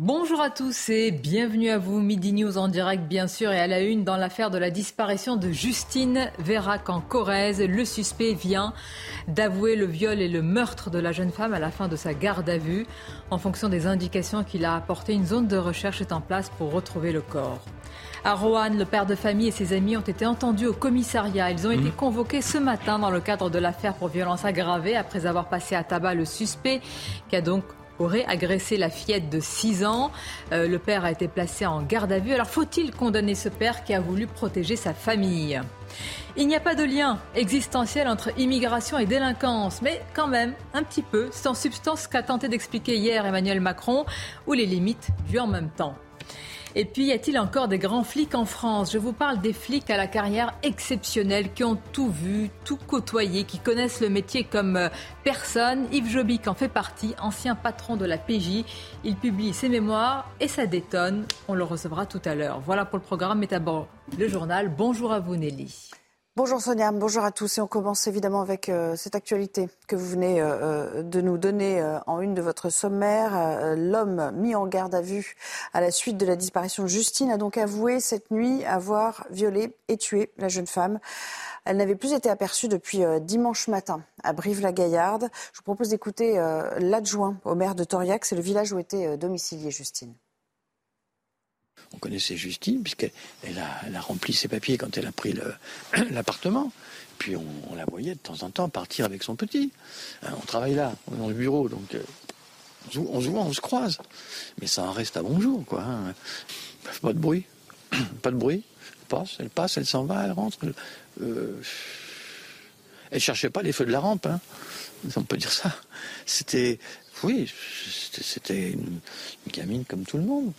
Bonjour à tous et bienvenue à vous. Midi News en direct, bien sûr, et à la une dans l'affaire de la disparition de Justine Vérac en Corrèze. Le suspect vient d'avouer le viol et le meurtre de la jeune femme à la fin de sa garde à vue. En fonction des indications qu'il a apportées, une zone de recherche est en place pour retrouver le corps. À Roanne, le père de famille et ses amis ont été entendus au commissariat. Ils ont été mmh. convoqués ce matin dans le cadre de l'affaire pour violence aggravée après avoir passé à tabac le suspect qui a donc aurait agressé la fillette de 6 ans. Euh, le père a été placé en garde à vue. Alors faut-il condamner ce père qui a voulu protéger sa famille? Il n'y a pas de lien existentiel entre immigration et délinquance, mais quand même un petit peu. En substance qu'a tenté d'expliquer hier Emmanuel Macron, ou les limites du en même temps. Et puis, y a-t-il encore des grands flics en France? Je vous parle des flics à la carrière exceptionnelle qui ont tout vu, tout côtoyé, qui connaissent le métier comme euh, personne. Yves Jobic en fait partie, ancien patron de la PJ. Il publie ses mémoires et ça détonne. On le recevra tout à l'heure. Voilà pour le programme. Mais d'abord, le journal. Bonjour à vous, Nelly. Bonjour Sonia, bonjour à tous. Et on commence évidemment avec euh, cette actualité que vous venez euh, euh, de nous donner en une de votre sommaire. L'homme mis en garde à vue à la suite de la disparition de Justine a donc avoué cette nuit avoir violé et tué la jeune femme. Elle n'avait plus été aperçue depuis dimanche matin à Brive-la-Gaillarde. Je vous propose d'écouter l'adjoint au maire de Toriac. C'est le village où était domiciliée Justine. On connaissait Justine, puisqu'elle a, rempli ses papiers quand elle a pris l'appartement. Puis on, la voyait de temps en temps partir avec son petit. Hein, on travaille là, on est dans le bureau, donc euh, on, se voit, on se croise. Mais ça en reste à bonjour, quoi. Hein. Pas de bruit. Pas de bruit. Elle passe, elle passe, elle s'en va, elle rentre. Elle, euh, elle cherchait pas les feux de la rampe, hein. on peut dire ça. C'était, oui, c'était une gamine comme tout le monde.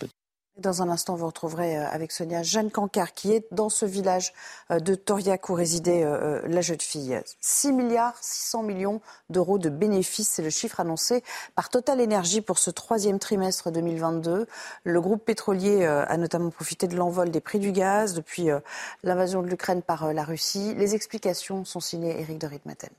Dans un instant, vous retrouverez euh, avec Sonia Jeanne Cancard, qui est dans ce village euh, de Toriac où résidait euh, la jeune fille. 6 milliards 600 millions d'euros de bénéfices, c'est le chiffre annoncé par Total Energy pour ce troisième trimestre 2022. Le groupe pétrolier a notamment profité de l'envol des prix du gaz depuis l'invasion de l'Ukraine par la Russie. Les explications sont signées Éric de Ritmaten.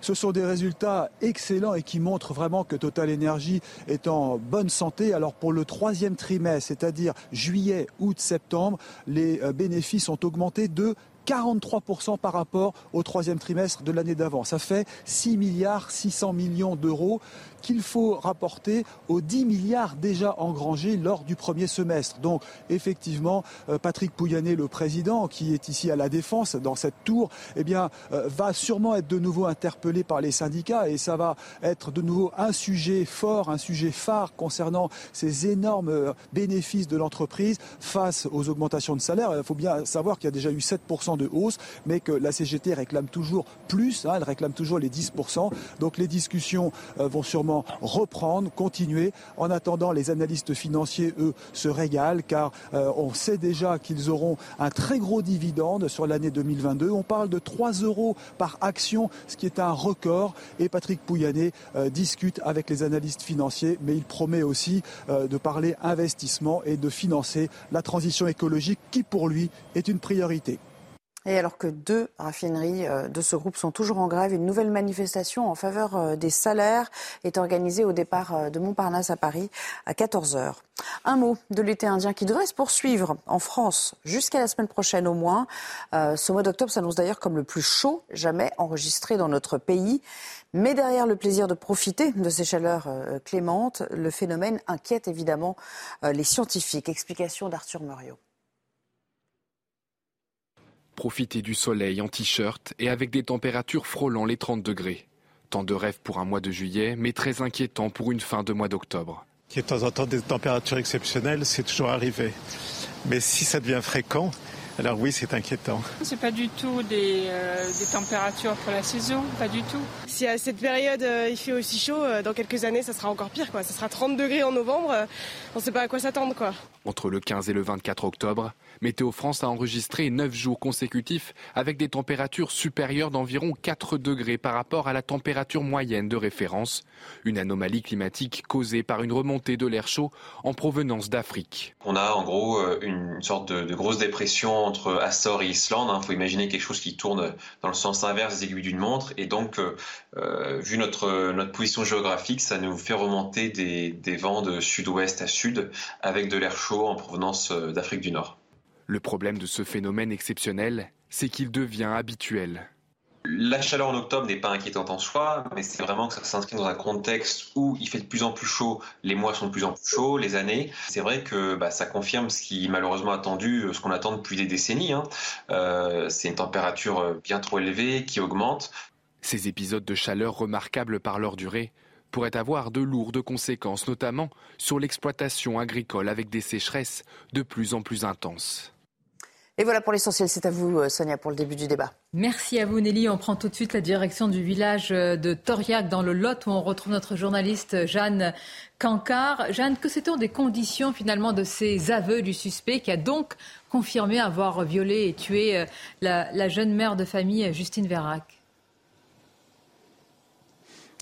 Ce sont des résultats excellents et qui montrent vraiment que Total Energy est en bonne santé. Alors pour le troisième trimestre, c'est-à-dire juillet, août, septembre, les euh, bénéfices ont augmenté de 43% par rapport au troisième trimestre de l'année d'avant. Ça fait 6 milliards 600 millions d'euros qu'il faut rapporter aux 10 milliards déjà engrangés lors du premier semestre. Donc effectivement, euh, Patrick Pouyanné, le président, qui est ici à la Défense, dans cette tour, eh bien, euh, va sûrement être de nouveau interpellé par les syndicats et ça va être de nouveau un sujet fort, un sujet phare concernant ces énormes euh, bénéfices de l'entreprise face aux augmentations de salaire. Il faut bien savoir qu'il y a déjà eu 7% de hausse, mais que la CGT réclame toujours plus, hein, elle réclame toujours les 10%. Donc les discussions vont sûrement reprendre, continuer. En attendant, les analystes financiers, eux, se régalent car euh, on sait déjà qu'ils auront un très gros dividende sur l'année 2022. On parle de 3 euros par action, ce qui est un record. Et Patrick Pouyanné euh, discute avec les analystes financiers, mais il promet aussi euh, de parler investissement et de financer la transition écologique qui, pour lui, est une priorité. Et alors que deux raffineries euh, de ce groupe sont toujours en grève, une nouvelle manifestation en faveur euh, des salaires est organisée au départ euh, de Montparnasse à Paris à 14h. Un mot de l'été indien qui devrait se poursuivre en France jusqu'à la semaine prochaine au moins. Ce mois d'octobre s'annonce d'ailleurs comme le plus chaud jamais enregistré dans notre pays. Mais derrière le plaisir de profiter de ces chaleurs clémentes, le phénomène inquiète évidemment les scientifiques. Explication d'Arthur Muriot. Profiter du soleil en t-shirt et avec des températures frôlant les 30 degrés. Tant de rêves pour un mois de juillet, mais très inquiétant pour une fin de mois d'octobre. Il y a de temps en temps des températures exceptionnelles, c'est toujours arrivé. Mais si ça devient fréquent, Alors oui, c'est inquiétant. C'est pas du tout des, euh, des, températures pour la saison, pas du tout. Si à cette période euh, il fait aussi chaud, euh, dans quelques années ça sera encore pire quoi. Ça sera 30 degrés en novembre, on ne sait pas à quoi s'attendre quoi. Entre le 15 et le 24 octobre, Météo France a enregistré 9 jours consécutifs avec des températures supérieures d'environ 4 degrés par rapport à la température moyenne de référence, une anomalie climatique causée par une remontée de l'air chaud en provenance d'Afrique. On a en gros euh, une sorte de, grosse dépression entre Açores et Islande. Il hein. faut imaginer quelque chose qui tourne dans le sens inverse des aiguilles d'une montre. Et donc, euh, euh, vu notre, position géographique, ça nous fait remonter des vents de sud-ouest à sud avec de l'air chaud en provenance d'Afrique du Nord. Le problème de ce phénomène exceptionnel, c'est qu'il devient habituel. La chaleur en octobre n'est pas inquiétante en soi, mais c'est vraiment que ça s'inscrit dans un contexte où il fait de plus en plus chaud, les mois sont de plus en plus chauds, les années. C'est vrai que bah, ça confirme ce qui malheureusement attendu, ce qu'on attend depuis des décennies. Hein. Euh, c'est une température bien trop élevée qui augmente. Ces épisodes de chaleur remarquables par leur durée pourraient avoir de lourdes conséquences, notamment sur l'exploitation agricole avec des sécheresses de plus en plus intenses. Et voilà pour l'essentiel. C'est à vous, euh, Sonia, pour le début du débat. Merci à vous, Nelly. On prend tout de suite la direction du village euh, de Toriac, dans le Lot, où on retrouve notre journaliste euh, Jeanne Cancard. Jeanne, que c'était des conditions finalement de ces aveux du suspect qui a donc confirmé avoir violé et tué la, la jeune mère de famille, Justine Vérac?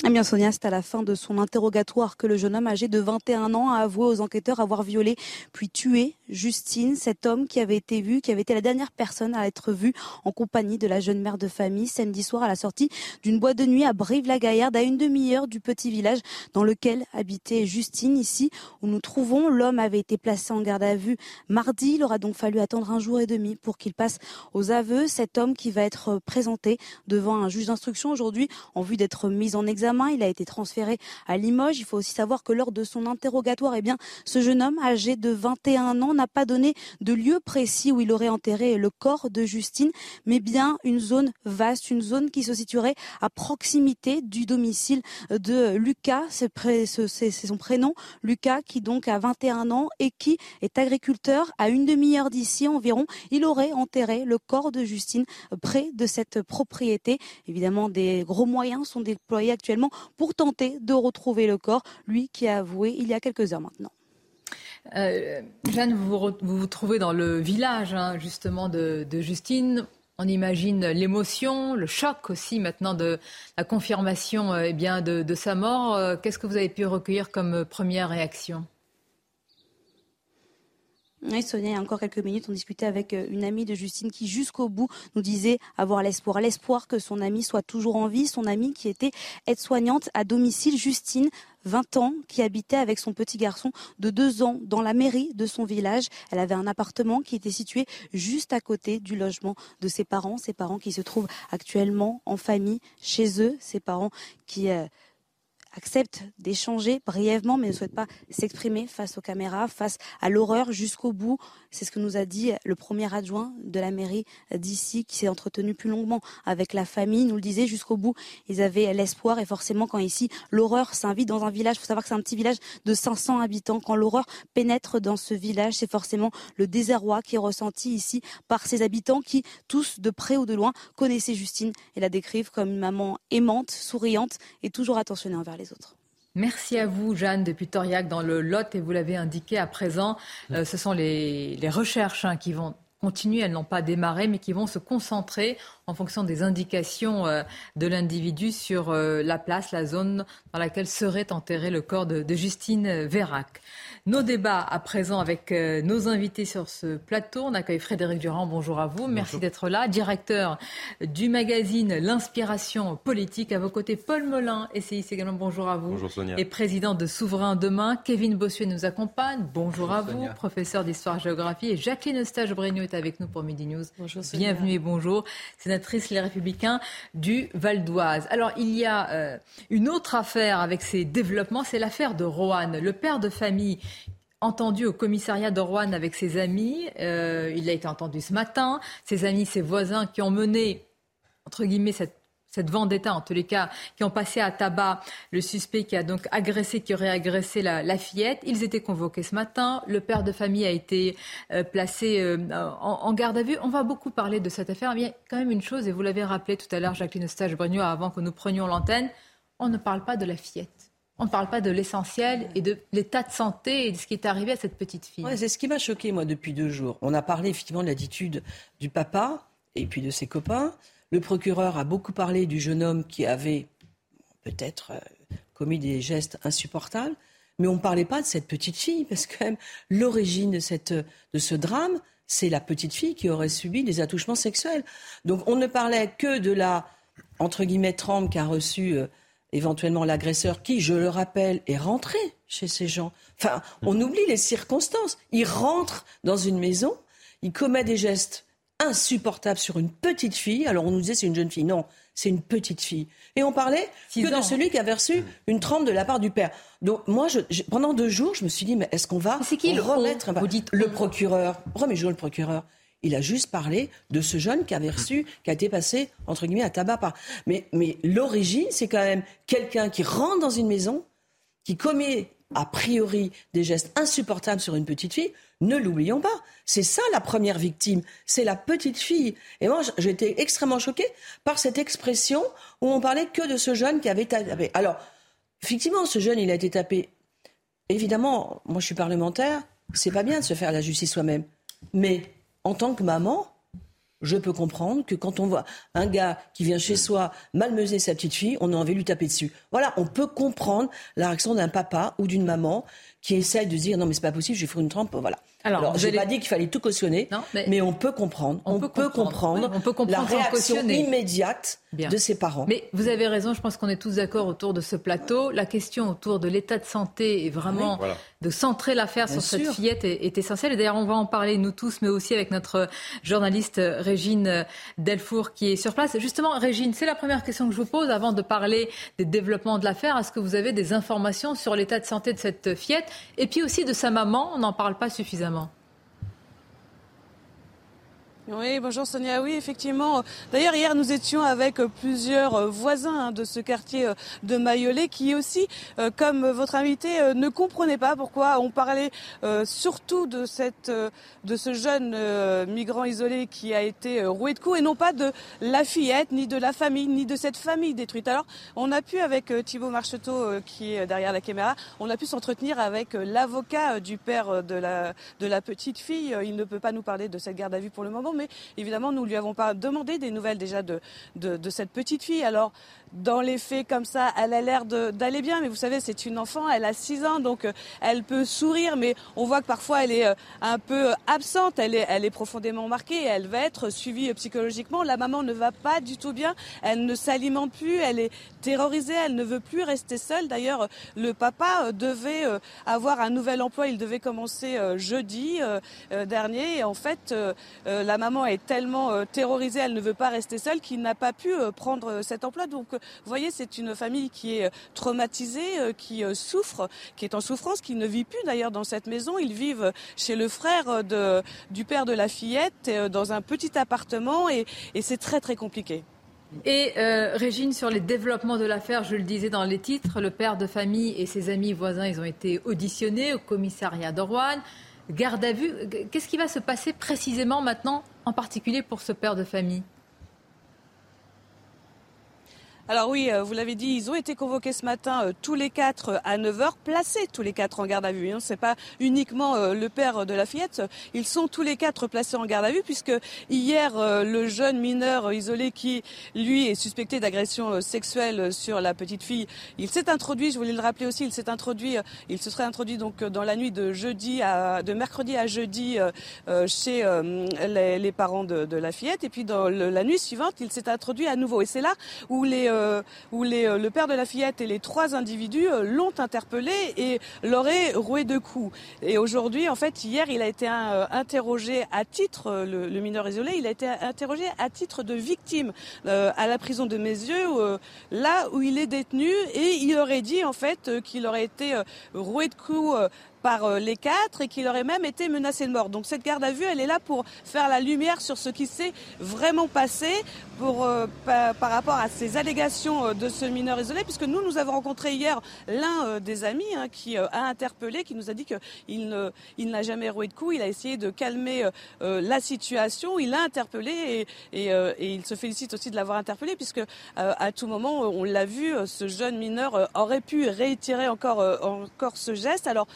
Eh bien, Sonia, c'est à la fin de son interrogatoire que le jeune homme âgé de 21 ans a avoué aux enquêteurs avoir violé puis tué Justine, cet homme qui avait été vu, qui avait été la dernière personne à être vue en compagnie de la jeune mère de famille samedi soir à la sortie d'une boîte de nuit à Brive-la-Gaillarde, à une demi-heure du petit village dans lequel habitait Justine. Ici où nous trouvons, l'homme avait été placé en garde à vue mardi. Il aura donc fallu attendre un jour et demi pour qu'il passe aux aveux. Cet homme qui va être présenté devant un juge d'instruction aujourd'hui en vue d'être mis en examen il a été transféré à Limoges. Il faut aussi savoir que lors de son interrogatoire, eh bien, ce jeune homme âgé de 21 ans n'a pas donné de lieu précis où il aurait enterré le corps de Justine, mais bien une zone vaste, une zone qui se situerait à proximité du domicile de Lucas. C'est son prénom, Lucas, qui donc a 21 ans et qui est agriculteur à une demi-heure d'ici environ. Il aurait enterré le corps de Justine près de cette propriété. Évidemment, des gros moyens sont déployés actuellement pour tenter de retrouver le corps, lui qui a avoué il y a quelques heures maintenant. Euh, Jeanne, vous, vous, trouvez dans le village hein, justement de, Justine. On imagine l'émotion, le choc aussi maintenant de la confirmation euh, eh bien, de, sa mort. Euh, qu'est-ce que vous avez pu recueillir comme première réaction? Oui, Sonia, il y a encore quelques minutes, on discutait avec euh, une amie de Justine qui, jusqu'au bout, nous disait avoir l'espoir. L'espoir que son amie soit toujours en vie. Son amie qui était aide-soignante à domicile, Justine, 20 ans, qui habitait avec son petit garçon de 2 ans dans la mairie de son village. Elle avait un appartement qui était situé juste à côté du logement de ses parents. Ses parents qui se trouvent actuellement en famille chez eux. Ses parents qui... Euh, accepte d'échanger brièvement, mais ne souhaite pas s'exprimer face aux caméras, face à l'horreur jusqu'au bout. C'est ce que nous a dit le premier adjoint de la mairie d'ici, qui s'est entretenu plus longuement avec la famille. Il nous le disait jusqu'au bout. Ils avaient l'espoir et forcément, quand ici l'horreur s'invite dans un village, il faut savoir que c'est un petit village de 500 habitants. Quand l'horreur pénètre dans ce village, c'est forcément le désarroi qui est ressenti ici par ces habitants qui, tous de près ou de loin, connaissaient Justine et la décrivent comme une maman aimante, souriante et toujours attentionnée envers les Merci à vous, Jeanne, depuis Toriac, dans le Lot, et vous l'avez indiqué à présent, euh, ce sont les, recherches hein, qui vont continuer, elles n'ont pas démarré, mais qui vont se concentrer en fonction des indications euh, de l'individu sur euh, la place, la zone dans laquelle serait enterré le corps de, Justine Vérac. Nos débats à présent avec euh, nos invités sur ce plateau. On accueille Frédéric Durand. Bonjour à vous. Merci d'être là. Directeur du magazine L'Inspiration politique. À vos côtés, Paul Molin, essayiste également. Bonjour à vous. Bonjour Sonia. Et président de Souverain Demain. Kevin Bossuet nous accompagne. Bonjour, à vous. Professeur d'histoire-géographie. Et Jacqueline Eustache-Brégnaud est avec nous pour Midi News. Bonjour Sonia. Bienvenue et bonjour. Sénatrice Les Républicains du Val d'Oise. Alors, il y a euh, une autre affaire avec ces développements. C'est l'affaire de Roanne. Le père de famille entendu au commissariat de Rouen avec ses amis. Euh, il a été entendu ce matin. Ses amis, ses voisins qui ont mené, entre guillemets, cette, cette vendetta, en tous les cas, qui ont passé à tabac le suspect qui a donc agressé, qui aurait agressé la, fillette. Ils étaient convoqués ce matin. Le père de famille a été euh, placé euh, en, garde à vue. On va beaucoup parler de cette affaire. Mais il y a quand même une chose, et vous l'avez rappelé tout à l'heure, Jacqueline Stage-Brugno, avant que nous prenions l'antenne, on ne parle pas de la fillette. On ne parle pas de l'essentiel et de l'état de santé et de ce qui est arrivé à cette petite fille. c'est ce qui m'a choqué, moi, depuis deux jours. On a parlé effectivement de l'attitude du papa et puis de ses copains. Le procureur a beaucoup parlé du jeune homme qui avait peut-être euh, commis des gestes insupportables, mais on ne parlait pas de cette petite fille, parce que l'origine de, de ce drame, c'est la petite fille qui aurait subi des attouchements sexuels. Donc on ne parlait que de la, entre guillemets, trempe qu'a reçue euh, éventuellement l'agresseur, qui, je le rappelle, est rentré chez ces gens. Enfin, on oublie les circonstances. Il rentre dans une maison, il commet des gestes insupportable sur une petite fille. Alors on nous disait c'est une jeune fille. Non, c'est une petite fille. Et on parlait que de celui qui avait reçu une trempe de la part du père. Donc moi, je, pendant deux jours, je me suis dit, mais est-ce qu'on va c'est qui, remettre Vous dites le procureur. Remets-je le procureur. Il a juste parlé de ce jeune qui avait reçu, qui a été passé, entre guillemets, à tabac par. Mais, mais l'origine, c'est quand même quelqu'un qui rentre dans une maison, qui commet a priori des gestes insupportables sur une petite fille, ne l'oublions pas. C'est ça la première victime, c'est la petite fille. Et moi, j'étais extrêmement choquée par cette expression où on parlait que de ce jeune qui avait tapé. Alors, effectivement, ce jeune, il a été tapé. Évidemment, moi je suis parlementaire, c'est pas bien de se faire la justice soi-même. Mais en tant que maman, je peux comprendre que quand on voit un gars qui vient chez soi malmeuser sa petite fille, on a envie de lui taper dessus. Voilà, on peut comprendre la réaction d'un papa ou d'une maman qui essaie de dire non mais c'est pas possible, je vais faire une trempe, voilà. Alors, je n'ai pas dit qu'il fallait tout cautionner, mais... on peut comprendre, on, peut, comprendre, on peut comprendre la réaction immédiate de ses parents. Mais vous avez raison, je pense qu'on est tous d'accord autour de ce plateau. La question autour de l'état de santé et vraiment de centrer l'affaire sur cette fillette est, essentielle. Et d'ailleurs, on va en parler nous tous, mais aussi avec notre journaliste Régine Delfour qui est sur place. Justement, Régine, c'est la première question que je vous pose avant de parler des développements de l'affaire. Est-ce que vous avez des informations sur l'état de santé de cette fillette? Et puis aussi de sa maman? On n'en parle pas suffisamment. Oui, bonjour Sonia. Oui, effectivement. D'ailleurs, hier, nous étions avec plusieurs euh, voisins hein, de ce quartier euh, de Mayolet qui aussi, euh, comme votre invité, ne comprenaient pas pourquoi on parlait surtout de, cette, de ce jeune migrant isolé qui a été roué de coups et non pas de la fillette, ni de la famille, ni de cette famille détruite. Alors, on a pu, avec Thibault Marcheteau, qui est derrière la caméra, on a pu s'entretenir avec l'avocat du père de la, de la petite fille. Il ne peut pas nous parler de cette garde à vue pour le moment mais évidemment, nous ne lui avons pas demandé des nouvelles déjà de, de, cette petite fille. Alors, dans les faits comme ça, elle a l'air d'aller bien, mais vous savez, c'est une enfant, elle a 6 ans, donc euh, elle peut sourire, mais on voit que parfois elle est euh, un peu absente, elle est, elle est profondément marquée, elle va être suivie psychologiquement. La maman ne va pas du tout bien, elle ne s'alimente plus, elle est terrorisée, elle ne veut plus rester seule. D'ailleurs, le papa devait euh, avoir un nouvel emploi, il devait commencer jeudi dernier, et en fait, la maman est tellement terrorisée, elle ne veut pas rester seule, qu'il n'a pas pu prendre cet emploi. Donc vous voyez, c'est une famille qui est traumatisée, euh, qui euh, souffre, qui est en souffrance, qui ne vit plus d'ailleurs dans cette maison. Ils vivent chez le frère de, du père de la fillette, euh, dans un petit appartement, et, c'est très très compliqué. Et Régine, sur les développements de l'affaire, je le disais dans les titres, le père de famille et ses amis voisins, ils ont été auditionnés au commissariat d'Orwan. Garde à vue, qu'est-ce qui va se passer précisément maintenant, en particulier pour ce père de famille alors oui, euh, vous l'avez dit, ils ont été convoqués ce matin euh, tous les quatre euh, à 9h, placés tous les quatre en garde à vue. Hein. Ce n'est pas uniquement le père de la fillette, ils sont tous les quatre placés en garde à vue puisque hier, le jeune mineur isolé qui, lui, est suspecté d'agression sexuelle sur la petite fille, il s'est introduit, je voulais le rappeler aussi, il s'est introduit, il se serait introduit donc dans la nuit de jeudi à, de mercredi à jeudi chez les, parents de, la fillette et puis dans la nuit suivante, il s'est introduit à nouveau. Et c'est là où les euh, où euh, le père de la fillette et les trois individus euh, l'ont interpellé et l'auraient roué de coups. Et aujourd'hui, en fait, hier, il a été interrogé à titre, le, mineur isolé, il a été interrogé à titre de victime à la prison de Mézieux, là où il est détenu, et il aurait dit en fait qu'il aurait été roué de coups par les quatre et qu'il aurait même été menacé de mort. Donc cette garde à vue, elle est là pour faire la lumière sur ce qui s'est vraiment passé pour, par, rapport à ces allégations de ce mineur isolé, puisque nous, nous avons rencontré hier l'un des amis hein, qui a interpellé, qui nous a dit qu'il il n'a jamais roué de coups, il a essayé de calmer la situation, il a interpellé et, et, il se félicite aussi de l'avoir interpellé, puisque à tout moment, on l'a vu, ce jeune mineur aurait pu réitérer encore, encore ce geste. Alors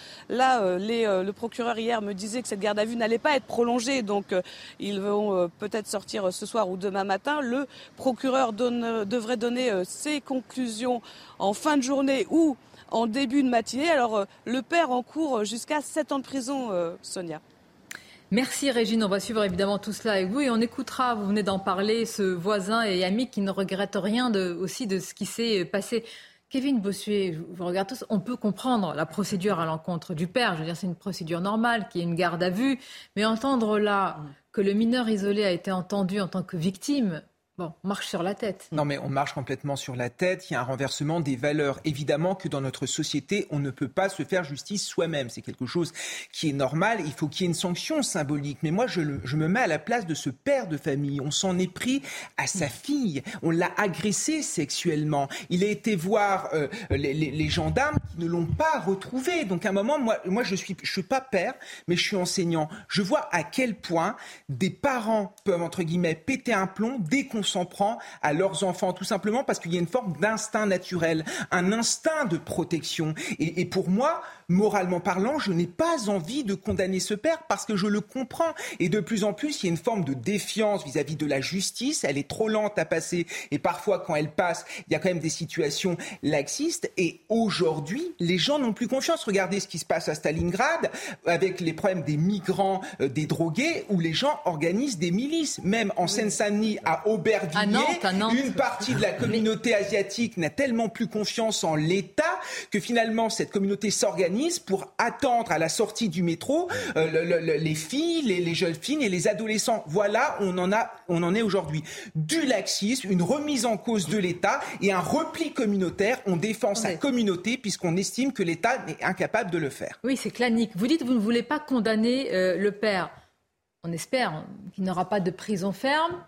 les, le procureur hier me disait que cette garde à vue n'allait pas être prolongée, donc ils vont peut-être sortir ce soir ou demain matin. Le procureur devrait donner ses conclusions en fin de journée ou en début de matinée. Alors le père en cours jusqu'à 7 ans de prison, Sonia. Merci Régine, on va suivre évidemment tout cela avec vous et on écoutera, vous venez d'en parler, ce voisin et ami qui ne regrette rien aussi de ce qui s'est passé. Kevin Bossuet, je vous regarde tous, on peut comprendre la procédure à l'encontre du père, je veux dire c'est une procédure normale, qui est une garde à vue, mais entendre là que le mineur isolé a été entendu en tant que victime, On marche sur la tête. Non, mais on marche complètement sur la tête. Il y a un renversement des valeurs. Évidemment que dans notre société, on ne peut pas se faire justice soi-même. C'est quelque chose qui est normal. Il faut qu'il y ait une sanction symbolique. Mais moi, je, me mets à la place de ce père de famille. On s'en est pris à sa fille. On l'a agressé sexuellement. Il a été voir euh, les, gendarmes qui ne l'ont pas retrouvé. Donc, à un moment, moi, moi je suis, je suis pas père, mais je suis enseignant. Je vois à quel point des parents peuvent, entre guillemets, péter un plomb dès qu'on s'en prend à leurs enfants, tout simplement parce qu'il y a une forme d'instinct naturel, un instinct de protection. Et, et pour moi, moralement parlant, je n'ai pas envie de condamner ce père parce que je le comprends. Et de plus en plus, il y a une forme de défiance vis-à-vis de la justice. Elle est trop lente à passer. Et parfois, quand elle passe, il y a quand même des situations laxistes. Et aujourd'hui, les gens n'ont plus confiance. Regardez ce qui se passe à Stalingrad avec les problèmes des migrants, euh, des drogués, où les gens organisent des milices. Même en Seine-Saint-Denis, à Une partie de la communauté asiatique n'a tellement plus confiance en l'État que finalement cette communauté s'organise pour attendre à la sortie du métro euh, les filles, les, jeunes filles et les adolescents. Voilà, on en, a, on en est aujourd'hui. Du laxisme, une remise en cause de l'État et un repli communautaire. On défend sa communauté puisqu'on estime que l'État est incapable de le faire. Oui, c'est clanique. Vous dites que vous ne voulez pas condamner euh, le père. On espère qu'il n'aura pas de prison ferme.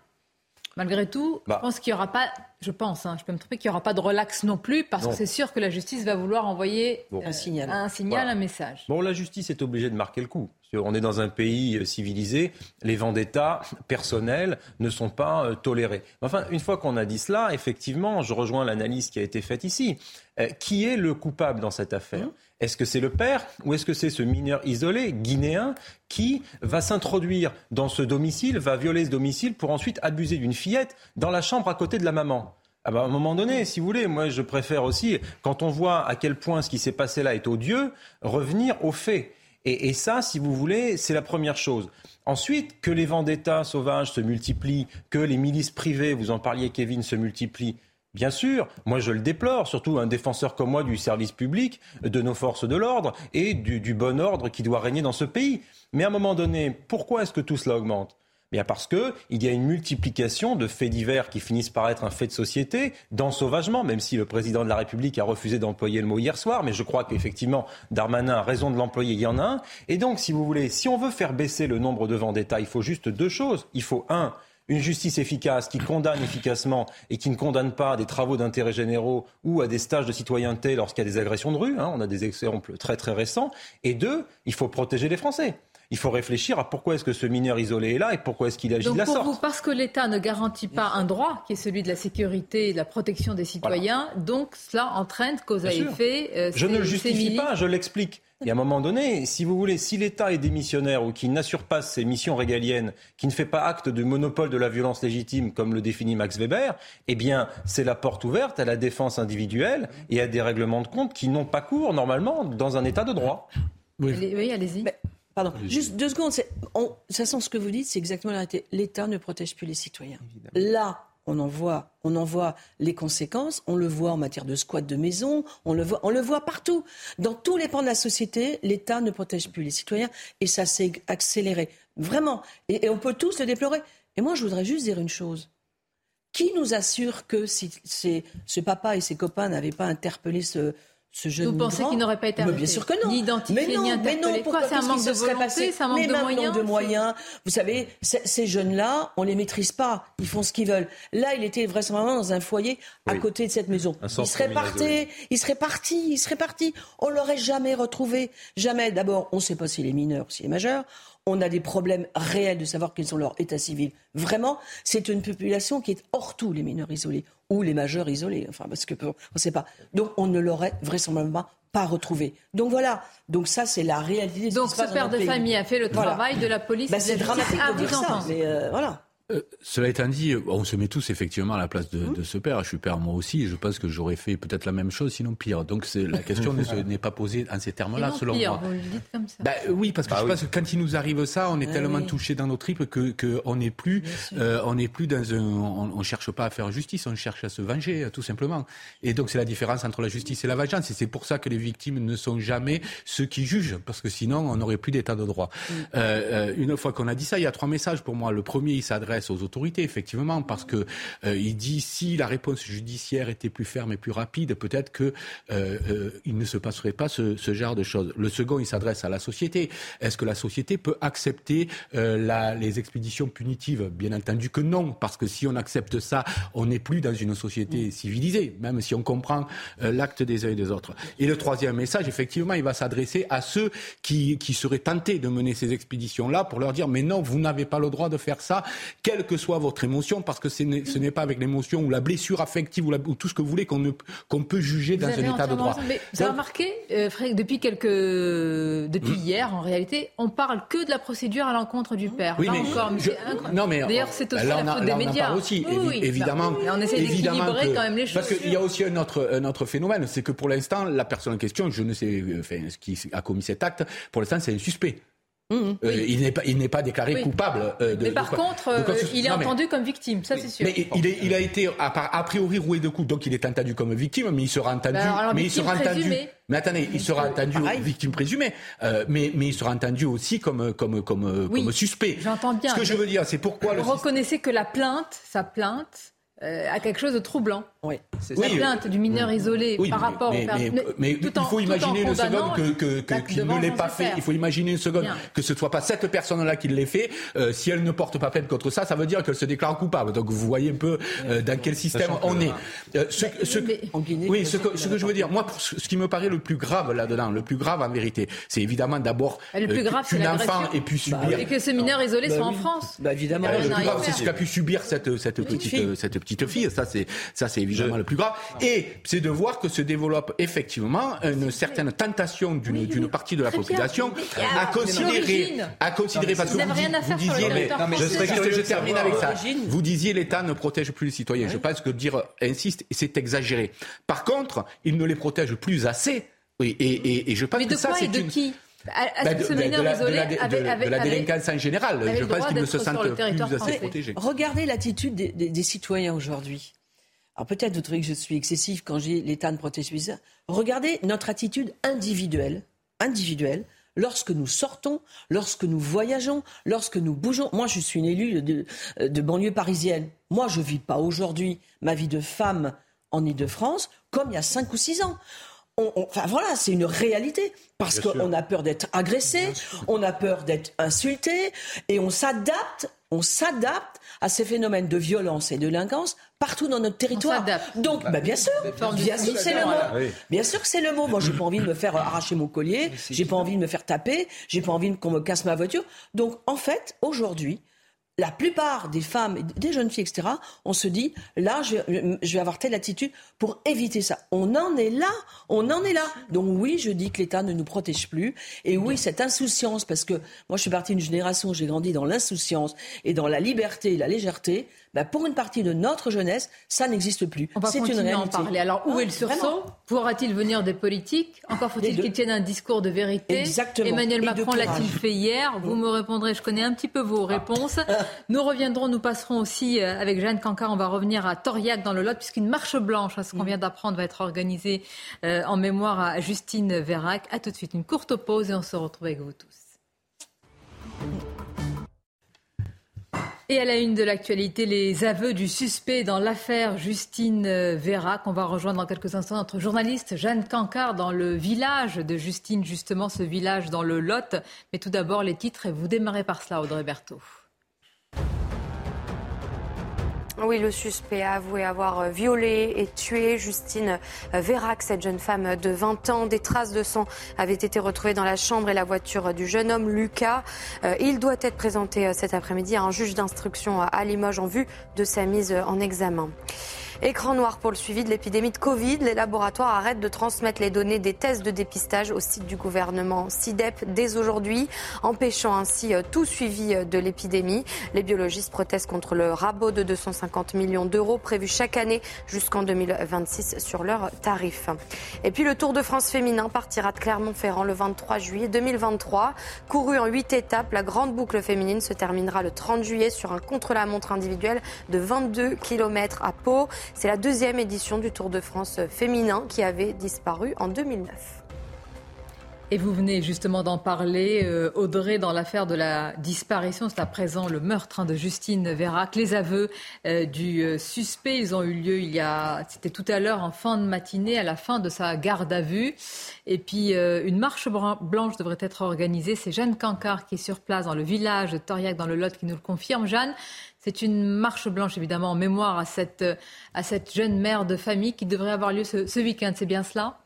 Malgré tout, je bah. pense qu'il n'y aura pas, je pense, hein, je peux me tromper, qu'il n'y aura pas de relax non plus, parce que c'est sûr que la justice va vouloir envoyer un signal, un, signal un message. Bon, la justice est obligée de marquer le coup. On est dans un pays euh, civilisé, les vendettas personnels ne sont pas euh, tolérés. Enfin, une fois qu'on a dit cela, effectivement, je rejoins l'analyse qui a été faite ici. Euh, qui est le coupable dans cette affaire? Mmh. Est-ce que c'est le père ou est-ce que c'est ce mineur isolé guinéen qui va s'introduire dans ce domicile, va violer ce domicile pour ensuite abuser d'une fillette dans la chambre à côté de la maman? Ah bah à un moment donné, si vous voulez, moi je préfère aussi, quand on voit à quel point ce qui s'est passé là est odieux, revenir aux faits. Et, et ça, si vous voulez, c'est la première chose. Ensuite, que les vendettas sauvages se multiplient, que les milices privées, vous en parliez Kevin, se multiplient, Bien sûr, moi je le déplore, surtout un défenseur comme moi du service public, de nos forces de l'ordre et du, bon ordre qui doit régner dans ce pays. Mais à un moment donné, pourquoi est-ce que tout cela augmente? Bien parce qu'il y a une multiplication de faits divers qui finissent par être un fait de société, d'ensauvagement, même si le président de la République a refusé d'employer le mot hier soir, mais je crois qu'effectivement, Darmanin a raison de l'employer, il y en a un. Et donc, si vous voulez, si on veut faire baisser le nombre de vendettas, il faut juste deux choses. Il faut, un, une justice efficace qui condamne efficacement et qui ne condamne pas à des travaux d'intérêt généraux ou à des stages de citoyenneté lorsqu'il y a des agressions de rue. Hein, on a des exemples très très récents. Et deux, il faut protéger les Français il faut réfléchir à pourquoi est-ce que ce mineur isolé est là et pourquoi est-ce qu'il agit de la pour Vous, parce que l'État ne garantit pas un droit qui est celui de la sécurité et de la protection des citoyens, donc cela entraîne cause à effet. Euh, je ne le justifie pas, je l'explique. Et à un moment donné, si vous voulez, si l'État est démissionnaire ou qui n'assure pas ses missions régaliennes, qui ne fait pas acte de monopole de la violence légitime, comme le définit Max Weber, eh bien, c'est la porte ouverte à la défense individuelle et à des règlements de compte qui n'ont pas cours, normalement, dans un État de droit. Oui, allez-y. pardon, juste deux secondes. On, ça sent ce que vous dites, c'est exactement la réalité. L'État ne protège plus les citoyens. Là, on en voit, on en voit les conséquences. On le voit en matière de squat de maison. On le voit, on le voit partout. Dans tous les pans de la société, l'État ne protège plus les citoyens et ça s'est accéléré vraiment. Et, on peut tous le déplorer. Et moi, je voudrais juste dire une chose. Qui nous assure que si ce papa et ses copains n'avaient pas interpellé ce, ce jeune Vous pensez qu'il n'aurait pas été Mais arrêté Bien sûr que non. Ni identifié, mais non, ni mais non, Quoi, pourquoi c'est un manque qui de se serait volonté, passé c'est un manque Mais de même moyens, manque de c'est- moyens. Vous savez, ces jeunes-là, on les maîtrise pas. Ils font ce qu'ils veulent. Là, il était vraisemblablement dans un foyer à côté de cette maison. Il serait parti, il serait parti, il serait parti. On l'aurait jamais retrouvé. Jamais. D'abord, on ne sait pas s'il est mineur, s'il est majeur. On a des problèmes réels de savoir quels sont leurs états civils. Vraiment, c'est une population qui est hors tout, les mineurs isolés ou les majeurs isolés. Enfin, parce que on ne sait pas. Donc, on ne l'aurait vraisemblablement pas retrouvé. Donc voilà. Donc ça, c'est la réalité. de ce Donc ce dans père de pays. famille a fait le Voilà. travail de la police Bah, c'est dramatique de dire ça, mais euh, voilà. Euh, cela étant dit, on se met tous effectivement à la place de, Mmh. de ce père. Je suis père moi aussi et je pense que j'aurais fait peut-être la même chose, sinon pire. Donc la question n'est pas posée en ces termes-là, selon pire, moi. vous le dites comme ça. Bah, oui, parce que Ah je oui. pense que quand il nous arrive ça, on est Ah tellement oui. touché dans nos tripes que que on n'est plus, euh, on n'est plus dans un, on, on cherche pas à faire justice, on cherche à se venger, euh, tout simplement. Et donc c'est la différence entre la justice et la vengeance. Et c'est pour ça que les victimes ne sont jamais ceux qui jugent, parce que sinon on n'aurait plus d'état de droit. Mm. Euh, euh, une fois qu'on a dit ça, il y a trois messages pour moi. Le premier, il s'adresse aux autorités, effectivement, parce que euh, il dit si la réponse judiciaire était plus ferme et plus rapide, peut-être que euh, euh, il ne se passerait pas ce, ce genre de choses. Le second, il s'adresse à la société. Est-ce que la société peut accepter la, les expéditions punitives? Bien entendu que non, parce que si on accepte ça, on n'est plus dans une société civilisée, même si on comprend l'acte des uns et des autres. Et le troisième message, effectivement, il va s'adresser à ceux qui, qui seraient tentés de mener ces expéditions-là pour leur dire mais non, vous n'avez pas le droit de faire ça, quelle que soit votre émotion, parce que ce n'est pas avec l'émotion ou la blessure affective ou, la- ou tout ce que vous voulez qu'on peut juger dans un état de droit. Mais vous avez remarqué, euh, Frédéric, depuis quelques, depuis hier, en réalité, on parle que de la procédure à l'encontre du père. Oui, Là mais encore, je- mais D'ailleurs, c'est aussi là, la on a- faute là, des on en médias. parle aussi, Oui, oui, évidemment. on essaie d'équilibrer quand même les choses. Parce qu'il y a aussi un autre, un autre phénomène, c'est que pour l'instant, la personne en question, je ne sais, euh, enfin, ce qui a commis cet acte, pour l'instant, c'est un suspect. Euh, Il n'est pas, il n'est pas déclaré Oui. coupable. euh, de, Mais par contre, de euh, il est Non, mais- entendu comme victime, ça c'est sûr. mais il, est- il a été a, a priori roué de coups, donc il est entendu comme victime, mais il sera entendu. Bah alors, alors, mais il sera entendu. Mais attendez, il sera entendu pareil. victime présumée, mais mais il sera entendu aussi comme comme comme Oui, comme suspect. j'entends bien, Ce que je veux dire, c'est pourquoi le Vous reconnaissez que la plainte, sa plainte, euh, a quelque chose de troublant. Oui. C'est La plainte du mineur isolé Oui, par mais, rapport mais, au père. mais, Mais mais tout il faut imaginer une seconde que, que, qu'il ne l'ait pas fait. Il faut imaginer une seconde Bien. que ce soit pas cette personne-là qui l'ait fait. Euh, si elle ne porte pas plainte contre ça, ça veut dire qu'elle se déclare coupable. Donc vous voyez un peu euh, dans quel système Sachant que- on est. Euh, ce, ce- mais- En Guinée, oui, ce que, ce je veux dire, moi, pour ce ce qui me paraît le plus grave là-dedans, le plus grave en vérité, c'est évidemment d'abord Le plus euh, grave, c'est qu'une enfant ait pu subir. Et que ce mineur isolé Bah soit en. France. Bah évidemment. Euh, le plus à grave, c'est ce qu'a pu subir cette, cette, petite, Ça, c'est, ça, c'est évidemment le plus grave. Et c'est de voir que se développe effectivement une certaine tentation d'une, d'une partie de la bien. population Mais il y a- à considérer, à considérer, parce que Vous vous, n'avez rien à vous faire le disiez, mais, territoire non, mais je serais termine avec ça. Vous disiez l'État ne protège plus les citoyens. Je pense que dire insiste, c'est exagéré. Par contre, il ne les protège plus assez. Oui, et, et, et je pense Mais de que ça, quoi et c'est de une. qui? À- Bah, de, ce de- de la, de isolé la- de- de délinquance en général. Je pense qu'ils ne se sentent plus assez protégés. Regardez l'attitude des, des- des citoyens aujourd'hui. Alors peut-être vous trouvez que je suis excessif quand j'ai l'État ne plus ça. Regardez notre attitude individuelle, individuelle, lorsque nous sortons, lorsque nous voyageons, lorsque nous bougeons. Moi, je suis une élue de, de banlieue parisienne. Moi, je vis pas aujourd'hui ma vie de femme en Ile-de-France comme il y a cinq ou six ans. On- on- enfin voilà, c'est une réalité parce qu'on a peur d'être agressé, on a peur d'être insulté et on s'adapte, on s'adapte à ces phénomènes de violence et de délinquance partout dans notre territoire. s'adapte. Donc, bah, bien sûr, bien sûr que c'est le mot. Bien sûr que c'est le mot. Moi, j'ai pas envie de me faire arracher mon collier, j'ai pas envie de me faire taper, j'ai pas envie qu'on me casse ma voiture. Donc, en fait, aujourd'hui, la plupart des femmes, des jeunes filles, etc., on se dit, là, je, je vais avoir telle attitude pour éviter ça. On en est là, on en est là. Donc oui, je dis que l'État ne nous protège plus. Et oui, cette insouciance, parce que moi, je suis partie d'une génération j'ai grandi dans l'insouciance et dans la liberté et la légèreté. Bah, pour une partie de notre jeunesse, ça n'existe plus. On va C'est une continuer à en réalité. parler. Alors, où Ah, est le sursaut? Pourra-t-il venir des politiques? Encore faut-il qu'ils tiennent un discours de vérité Exactement. Emmanuel Macron l'a-t-il fait hier? Vous me répondrez, je connais un petit peu vos réponses. Nous reviendrons, nous passerons aussi euh, avec Jeanne Cancard, on va revenir à Toriac dans le Lot, puisqu'une marche blanche, à ce qu'on vient d'apprendre, va être organisée euh, en mémoire à Justine Vérac. À tout de suite, une courte pause et on se retrouve avec vous tous. Et à la une de l'actualité, les aveux du suspect dans l'affaire Justine Vérac. On va rejoindre dans quelques instants notre journaliste Jeanne Cancard dans le village de Justine, justement ce village dans le Lot. Mais tout d'abord les titres et vous démarrez par cela Audrey Berthaud. Oui, le suspect a avoué avoir euh, violé et tué Justine euh, Vérac, cette jeune femme de 20 ans. Des traces de sang avaient été retrouvées dans la chambre et la voiture du jeune homme Lucas. Euh, il doit être présenté cet après-midi à un juge d'instruction à Limoges en vue de sa mise en examen. Écran noir pour le suivi de l'épidémie de Covid. Les laboratoires arrêtent de transmettre les données des tests de dépistage au site du gouvernement SIDEP dès aujourd'hui, empêchant ainsi euh, tout suivi euh, de l'épidémie. Les biologistes protestent contre le rabot de 250 millions d'euros prévu chaque année jusqu'en 2026 sur leurs tarifs. Et puis le Tour de France féminin partira de Clermont-Ferrand le 23 juillet 2023. Couru en huit étapes, la grande boucle féminine se terminera le 30 juillet sur un contre-la-montre individuel de 22 km à Pau. C'est la deuxième édition du Tour de France féminin qui avait disparu en 2009. Et vous venez justement d'en parler, euh, Audrey, dans l'affaire de la disparition, c'est à présent le meurtre hein, de Justine Vérac. Les aveux euh, du euh, suspect, ils ont eu lieu il y a, c'était tout à l'heure en fin de matinée, à la fin de sa garde à vue. Et puis une marche blanche devrait être organisée. C'est Jeanne Cancard qui est sur place dans le village de Toriac, dans le Lot, qui nous le confirme. Jeanne, c'est une marche blanche, évidemment, en mémoire à cette, à cette jeune mère de famille qui devrait avoir lieu ce, ce week-end. C'est bien cela?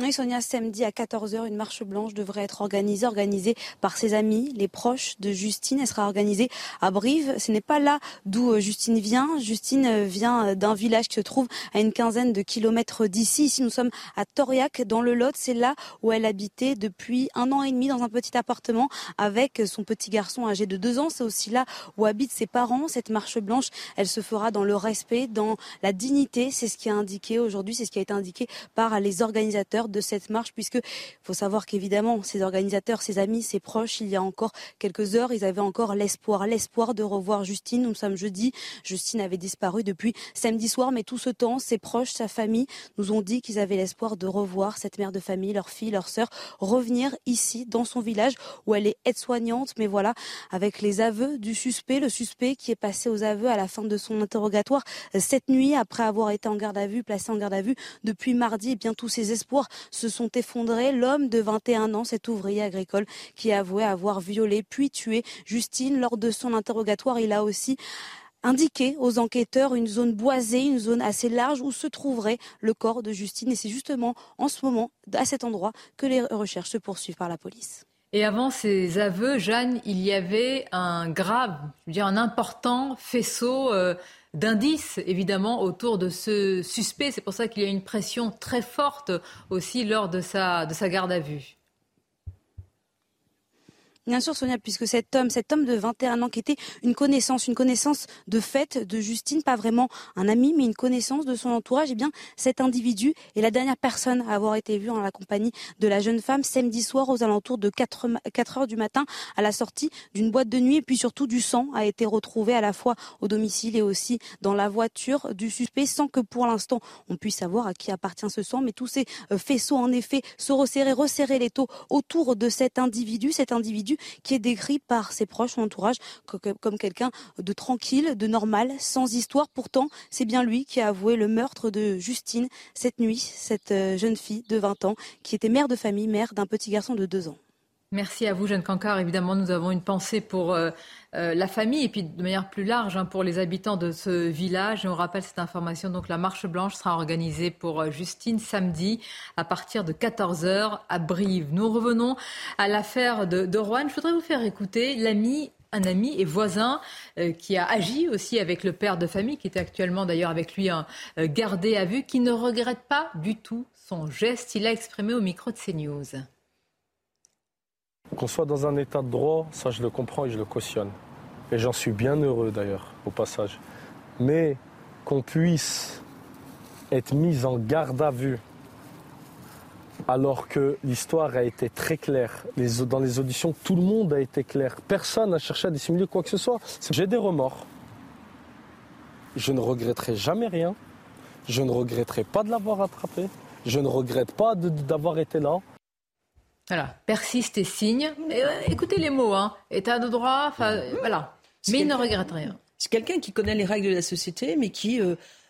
Oui, Sonia, samedi à 14h, une marche blanche devrait être organisée, organisée par ses amis, les proches de Justine. Elle sera organisée à Brive. Ce n'est pas là d'où euh, Justine vient. Justine euh, vient euh, d'un village qui se trouve à une quinzaine de kilomètres d'ici. Ici, nous sommes à Toriac, dans le Lot. C'est là où elle habitait depuis un an et demi dans un petit appartement avec son petit garçon âgé de deux ans. C'est aussi là où habitent ses parents. Cette marche blanche, elle se fera dans le respect, dans la dignité. C'est ce qui est indiqué aujourd'hui. C'est ce qui a été indiqué par les organisateurs de cette marche, puisque faut savoir qu'évidemment, ces organisateurs, ses amis, ses proches, il y a encore quelques heures, ils avaient encore l'espoir, l'espoir de revoir Justine. Nous sommes jeudi. Justine avait disparu depuis samedi soir, mais tout ce temps, ses proches, sa famille nous ont dit qu'ils avaient l'espoir de revoir cette mère de famille, leur fille, leur sœur, revenir ici, dans son village, où elle est aide-soignante. Mais voilà, avec les aveux du suspect, le suspect qui est passé aux aveux à la fin de son interrogatoire cette nuit, après avoir été en garde à vue, placé en garde à vue depuis mardi, et bien tous ses espoirs se sont effondrés. L'homme de 21 ans, cet ouvrier agricole qui a avoué avoir violé puis tué Justine lors de son interrogatoire, il a aussi indiqué aux enquêteurs une zone boisée, une zone assez large où se trouverait le corps de Justine. Et c'est justement en ce moment, à cet endroit, que les recherches se poursuivent par la police. Et avant ces aveux, Jeanne, il y avait un grave, je veux dire un important faisceau euh, d'indices, évidemment, autour de ce suspect. C'est pour ça qu'il y a une pression très forte aussi lors de sa, de sa garde à vue. Bien sûr, Sonia, puisque cet homme, cet homme de 21 ans qui était une connaissance, une connaissance de fait de Justine, pas vraiment un ami, mais une connaissance de son entourage, et eh bien, cet individu est la dernière personne à avoir été vue en la compagnie de la jeune femme samedi soir aux alentours de 4, 4 heures du matin à la sortie d'une boîte de nuit. Et puis surtout, du sang a été retrouvé à la fois au domicile et aussi dans la voiture du suspect sans que pour l'instant on puisse savoir à qui appartient ce sang. Mais tous ces euh, faisceaux, en effet, se resserrer, resserrer les taux autour de cet individu, cet individu qui est décrit par ses proches, son entourage, comme quelqu'un de tranquille, de normal, sans histoire. Pourtant, c'est bien lui qui a avoué le meurtre de Justine cette nuit, cette euh, jeune fille de 20 ans, qui était mère de famille, mère d'un petit garçon de 2 ans. Merci à vous, Jeanne Cancard. Évidemment, nous avons une pensée pour euh, euh, la famille et puis de manière plus large hein, pour les habitants de ce village. Et on rappelle cette information. Donc, la marche blanche sera organisée pour euh, Justine samedi à partir de 14h à Brive. Nous revenons à l'affaire de, de. Je voudrais vous faire écouter l'ami un ami et voisin qui a agi aussi avec le père de famille, qui était actuellement d'ailleurs avec lui un gardé à vue, qui ne regrette pas du tout son geste. Il a exprimé au micro de CNews. Qu'on soit dans un état de droit, ça je le comprends et je le cautionne. Et j'en suis bien heureux d'ailleurs, au passage. Mais qu'on puisse être mis en garde à vue alors que l'histoire a été très claire. dans les auditions, tout le monde a été clair. Personne n'a cherché à dissimuler quoi que ce soit. J'ai des remords. Je ne regretterai jamais rien. Je ne regretterai pas de l'avoir attrapé. Je ne regrette pas d'avoir été là. Voilà, persiste et signe. écoutez les mots, hein. État de droit, voilà. Mais il ne regrette rien. C'est quelqu'un qui connaît les règles de la société, mais qui,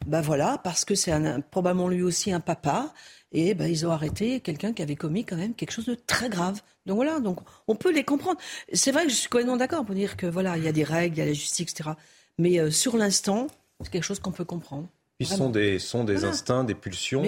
bah voilà, parce que c'est probablement lui aussi un papa, et bah, ils ont arrêté quelqu'un qui avait commis quand même quelque chose de très grave. Donc voilà, donc on peut les comprendre. C'est vrai que je suis complètement d'accord pour dire que voilà, il y a des règles, il y a la justice, etc. Mais sur l'instant, c'est quelque chose qu'on peut comprendre. Puis ce sont des, sont des instincts, des pulsions,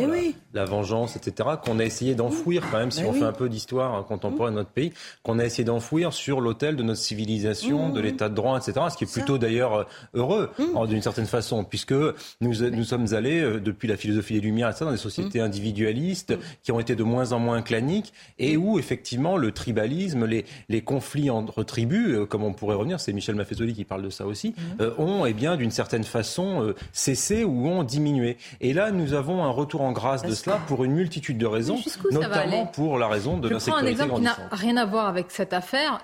la, vengeance, etc., qu'on a essayé d'enfouir quand même, si on fait un peu d'histoire contemporaine de notre pays, qu'on a essayé d'enfouir sur l'autel de notre civilisation, de l'état de droit, etc., ce qui est plutôt d'ailleurs euh, heureux, d'une certaine façon, puisque nous, nous sommes allés, euh, depuis la philosophie des Lumières, etc., dans des sociétés individualistes qui ont été de moins en moins claniques, et où effectivement le tribalisme, les, les conflits entre tribus, euh, comme on pourrait revenir, c'est Michel Maffezoli qui parle de ça aussi, ont, eh bien, d'une certaine façon, cessé ou ont diminué. Et là, nous avons un retour en grâce de cela pour une multitude de raisons, notamment pour la raison de l'insécurité Je prends un exemple qui n'a rien à voir avec cette affaire.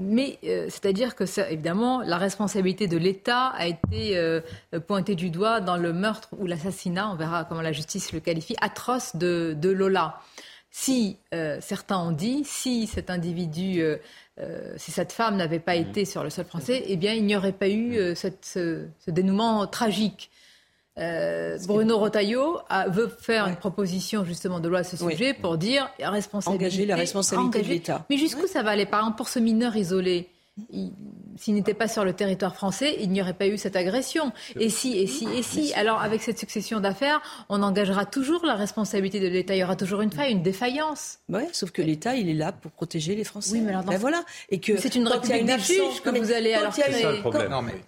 Mais euh, c'est-à-dire que, ça, évidemment, la responsabilité de l'État a été euh, pointée du doigt dans le meurtre ou l'assassinat, on verra comment la justice le qualifie, atroce de, de Lola. Si euh, certains ont dit, si cet individu si cette femme n'avait pas été sur le sol français, eh bien, il n'y aurait pas eu ce, dénouement tragique. Euh, Bruno Rotaillot veut faire une proposition justement de loi à ce sujet pour dire responsabilité, engager la responsabilité de l'État. Mais jusqu'où ça va aller Par exemple, pour ce mineur isolé, s'il n'était pas sur le territoire français, il n'y aurait pas eu cette agression. Et si, et si, et si. Alors, avec cette succession d'affaires, on engagera toujours la responsabilité de l'État. Il y aura toujours une faille, une défaillance. Oui, sauf que l'État, il est là pour protéger les Français. Oui, mais alors, ben voilà. Et que c'est une république des juges que vous allez alors créer.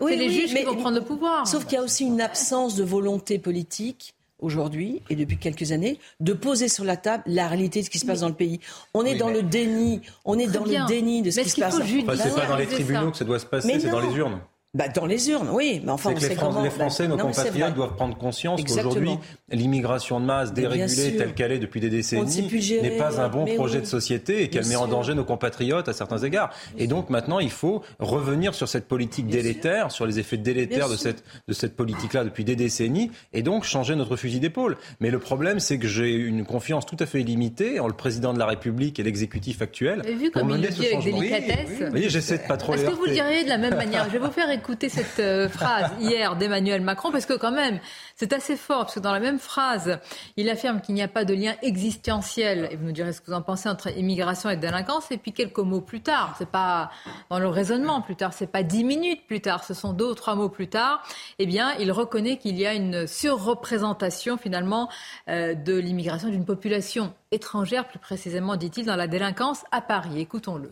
C'est les juges qui vont prendre le pouvoir. Sauf qu'il y a aussi une absence de volonté politique aujourd'hui et depuis quelques années de poser sur la table la réalité de ce qui se passe dans le pays. On est dans le déni, on est dans le déni de ce qui se passe. Enfin, c'est pas dans les tribunaux que ça doit se passer, c'est dans les urnes. Bah, dans les urnes, oui, mais enfin, on les, sait comment... les Français, nos compatriotes, doivent prendre conscience qu'aujourd'hui, l'immigration de masse dérégulée telle qu'elle est depuis des décennies n'est pas un bon projet de société et qu'elle met en danger nos compatriotes à certains égards. Et donc maintenant, il faut revenir sur cette politique délétère, sur les effets délétères de cette, de cette politique-là depuis des décennies, et donc changer notre fusil d'épaule. Mais le problème, c'est que j'ai une confiance tout à fait illimitée en le président de la République et l'exécutif actuel. vu comme il le dit avec délicatesse. Oui, j'essaie de pas trop Est-ce que vous le diriez de la même manière? Je vais vous faire écouter cette euh, phrase hier d'Emmanuel Macron, parce que quand même, c'est assez fort, parce que dans la même phrase, il affirme qu'il n'y a pas de lien existentiel, et vous nous direz ce que vous en pensez, entre immigration et délinquance, et puis quelques mots plus tard, c'est pas dans le raisonnement plus tard, c'est pas dix minutes plus tard, ce sont deux ou trois mots plus tard, eh bien, il reconnaît qu'il y a une surreprésentation finalement euh, de l'immigration d'une population étrangère, plus précisément, dit-il, dans la délinquance à Paris. Écoutons-le.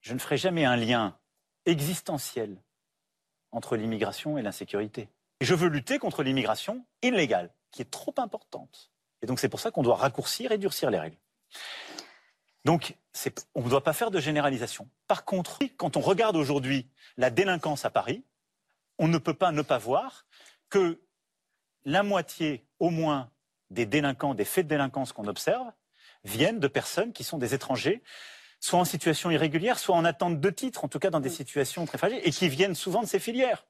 Je ne ferai jamais un lien existentielle entre l'immigration et l'insécurité. Je veux lutter contre l'immigration illégale, qui est trop importante. Et donc c'est pour ça qu'on doit raccourcir et durcir les règles. Donc on ne doit pas faire de généralisation. Par contre, quand on regarde aujourd'hui la délinquance à Paris, on ne peut pas ne pas voir que la moitié au moins des délinquants, des faits de délinquance qu'on observe, viennent de personnes qui sont des étrangers soit en situation irrégulière, soit en attente de titre, en tout cas dans des situations très fragiles, et qui viennent souvent de ces filières.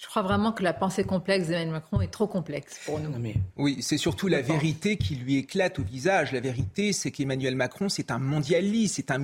Je crois vraiment que la pensée complexe d'Emmanuel Macron est trop complexe pour nous. Oui, c'est surtout la vérité qui lui éclate au visage. La vérité, c'est qu'Emmanuel Macron, c'est un mondialiste, c'est un,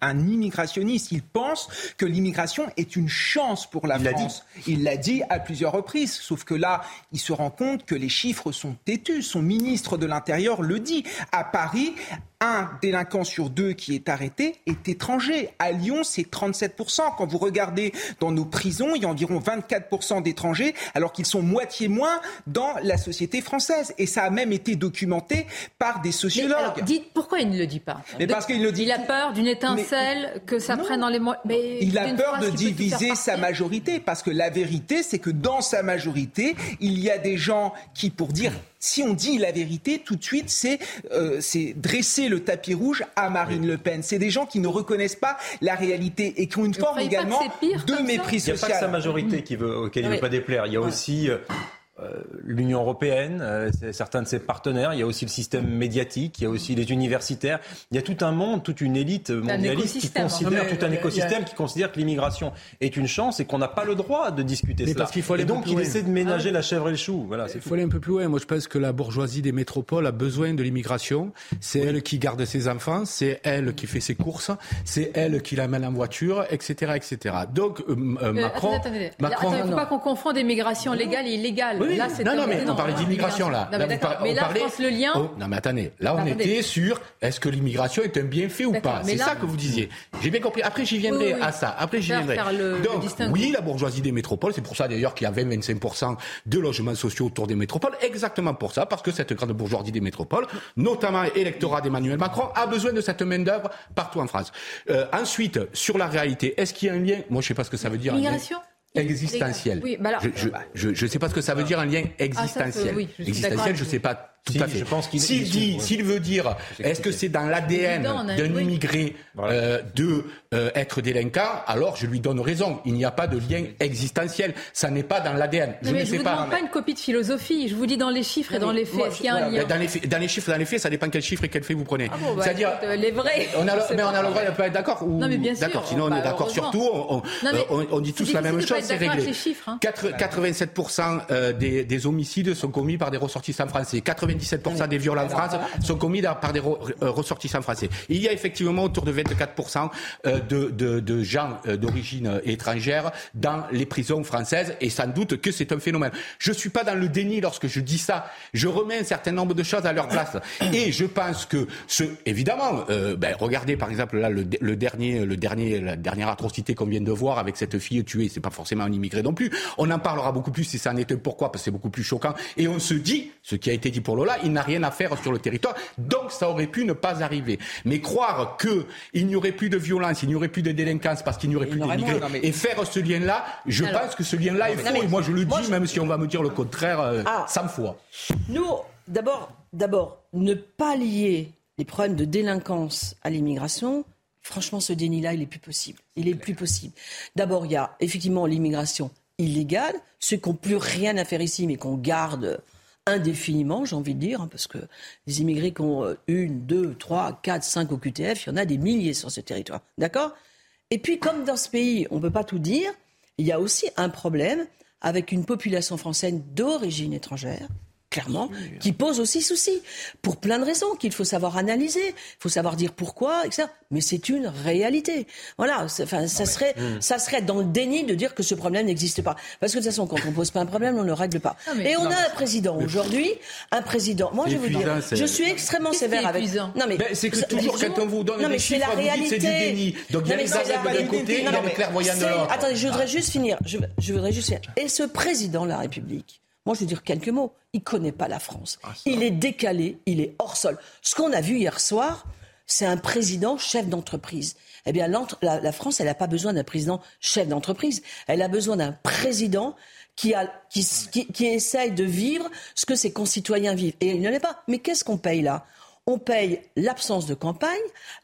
un, immigrationniste. Il pense que l'immigration est une chance pour la France. Il l'a dit à plusieurs reprises. Sauf que là, il se rend compte que les chiffres sont têtus. Son ministre de l'Intérieur le dit. À Paris, un délinquant sur deux qui est arrêté est étranger. À Lyon, c'est 37%. Quand vous regardez dans nos prisons, il y a environ 24% d'étrangers, alors qu'ils sont moitié moins dans la société française. Et ça a même été documenté par des sociologues. dites pourquoi il ne le dit pas Mais parce qu'il le dit. Il a peur d'une étincelle que ça prenne dans les. Mais il a peur de diviser sa majorité, parce que la vérité, c'est que dans sa majorité, il y a des gens qui, pour dire si on dit la vérité, tout de suite, c'est euh, dresser le tapis rouge à Marine Le Pen. C'est des gens qui ne reconnaissent pas la réalité et qui ont une forme également de mépris social. Il n'y a pas que sa majorité qui veut, auquel il ne veut pas déplaire. Il y a aussi... Euh, l'Union européenne, euh, certains de ses partenaires, il y a aussi le système médiatique, il y a aussi les universitaires, il y a tout un monde, toute une élite mondialiste qui considère, tout un écosystème qui considère que l'immigration est une chance et qu'on n'a pas le droit de discuter Mais cela. parce qu'il faut aller et donc il essaie de ménager la chèvre et le chou. Voilà, il faut aller un peu plus loin. Moi, je pense que la bourgeoisie des métropoles a besoin de l'immigration. C'est elle qui garde ses enfants, c'est elle qui fait ses courses, c'est elle qui l'amène en voiture, etc., etc. Donc euh, euh, Macron, attendez, attendez. Macron, il ne faut pas qu'on confonde immigration légale et illégale. Oui, là, non, non, mais on parlait d'immigration là. Non, Là, mais par- Mais on là, parlait- le lien. Oh, non, mais attendez. Là, on Attendez. était sur est-ce que l'immigration est un bienfait ou pas? C'est là- ça que vous disiez. J'ai bien compris. Après, j'y viendrai Oui, oui, oui. à ça. Après, j'y viendrai. le- Donc, oui, la bourgeoisie des métropoles, c'est pour ça d'ailleurs qu'il y a 20-25% de logements sociaux autour des métropoles. Exactement pour ça, parce que cette grande bourgeoisie des métropoles, notamment électorat d'Emmanuel Macron, a besoin de cette main-d'œuvre partout en France. Euh, ensuite, sur la réalité, est-ce qu'il y a un lien? Moi, je sais pas ce que ça veut dire. Existentiel. Oui, bah alors- je, je, je sais pas ce que ça veut dire un lien existentiel. Ah, oui, je suis d'accord existentiel, avec je vous. sais pas tout Si, à fait. je pense qu'il- S'il il- dit, il- s'il veut dire, est-ce que c'est dans l'ADN d'un immigré euh, de euh, être délinquant Alors je lui donne raison. Il n'y a pas de lien existentiel. Ça n'est pas dans l'ADN. Je mais ne sais vous pas. demande pas une copie de philosophie. Je vous dis dans les chiffres et dans les faits. Moi, y a un voilà, lien dans, les, dans les chiffres, dans les faits, ça dépend quel chiffre et quel fait vous prenez. Ah bon, bah, C'est-à-dire, euh, les vrais. on a, le, mais on a le droit de pas être d'accord ou Non, mais bien sûr. d'accord. Sinon, on est d'accord sur tout. On, dit tous la même chose, c'est réglé. avec les chiffres, hein. 4 87% euh, des, des homicides sont commis par des ressortissants français. 97% des viols en France sont commis par des re- ressortissants français. Il y a effectivement autour de 24% euh, de, de, de gens euh, d'origine euh, étrangère dans les prisons françaises et sans doute que c'est un phénomène. Je suis pas dans le déni lorsque je dis ça. Je remets un certain nombre de choses à leur place et je pense que ce, évidemment, euh, ben, regardez par exemple là le, le dernier, le dernier, la dernière atrocité qu'on vient de voir avec cette fille tuée. C'est pas forcément un immigré non plus. On en parlera beaucoup plus si ça en était pourquoi? Parce que c'est beaucoup plus choquant et on se dit ce qui a été dit pour Il n'a rien à faire sur le territoire. Donc ça aurait pu ne pas arriver. Mais croire que il n'y aurait plus de violence, il n'y aurait plus de délinquance parce qu'il n'y aurait plus d'immigrés mais- et faire ce lien-là, je Alors- pense que ce lien-là est faux. mais- Et moi je le moi, dis, je- même si on va me dire le contraire euh, Ah. 100 fois. Nous, d'abord, d'abord, ne pas lier les problèmes de délinquance à l'immigration. Franchement, ce déni-là, il est plus possible. Il est plus possible. D'abord, il y a effectivement l'immigration illégale, ceux qui n'ont plus rien à faire ici, mais qu'on garde indéfiniment, j'ai envie de dire, hein, parce que les immigrés qui ont euh, une, deux, trois, quatre, cinq au QTF, il y en a des milliers sur ce territoire. D'accord? Et puis, comme dans ce pays, on ne peut pas tout dire, il y a aussi un problème avec une population française d'origine étrangère, clairement, qui pose aussi souci, pour plein de raisons qu'il faut savoir analyser, il faut savoir dire pourquoi, etc. Mais c'est une réalité. Voilà, enfin, ça serait, Hmm. ça serait dans le déni de dire que ce problème n'existe pas. Parce que de toute façon, quand on pose pas un problème, on ne le règle pas. Non, mais- Et on non, a un président aujourd'hui, un président. Moi, je vais vous dire, je suis extrêmement sévère avec. Non mais Ben, c'est que toujours quand on vous donne non, des mais c'est chiffres, la vous dites réalité. c'est du déni. Donc il y a les aveugles d'un côté, il y a les mais clairvoyants de l'autre. Attendez, je voudrais juste finir. Je, je voudrais juste finir. Et ce président de la République, moi je veux dire quelques mots, il connaît pas la France. il est décalé, il est hors sol. Ce qu'on a vu hier soir, c'est un président chef d'entreprise. Eh bien, la, la France, elle n'a pas besoin d'un président chef d'entreprise. Elle a besoin d'un président qui, a, qui, qui, qui essaye de vivre ce que ses concitoyens vivent. Et il ne l'est pas. Mais qu'est-ce qu'on paye là? On paye l'absence de campagne,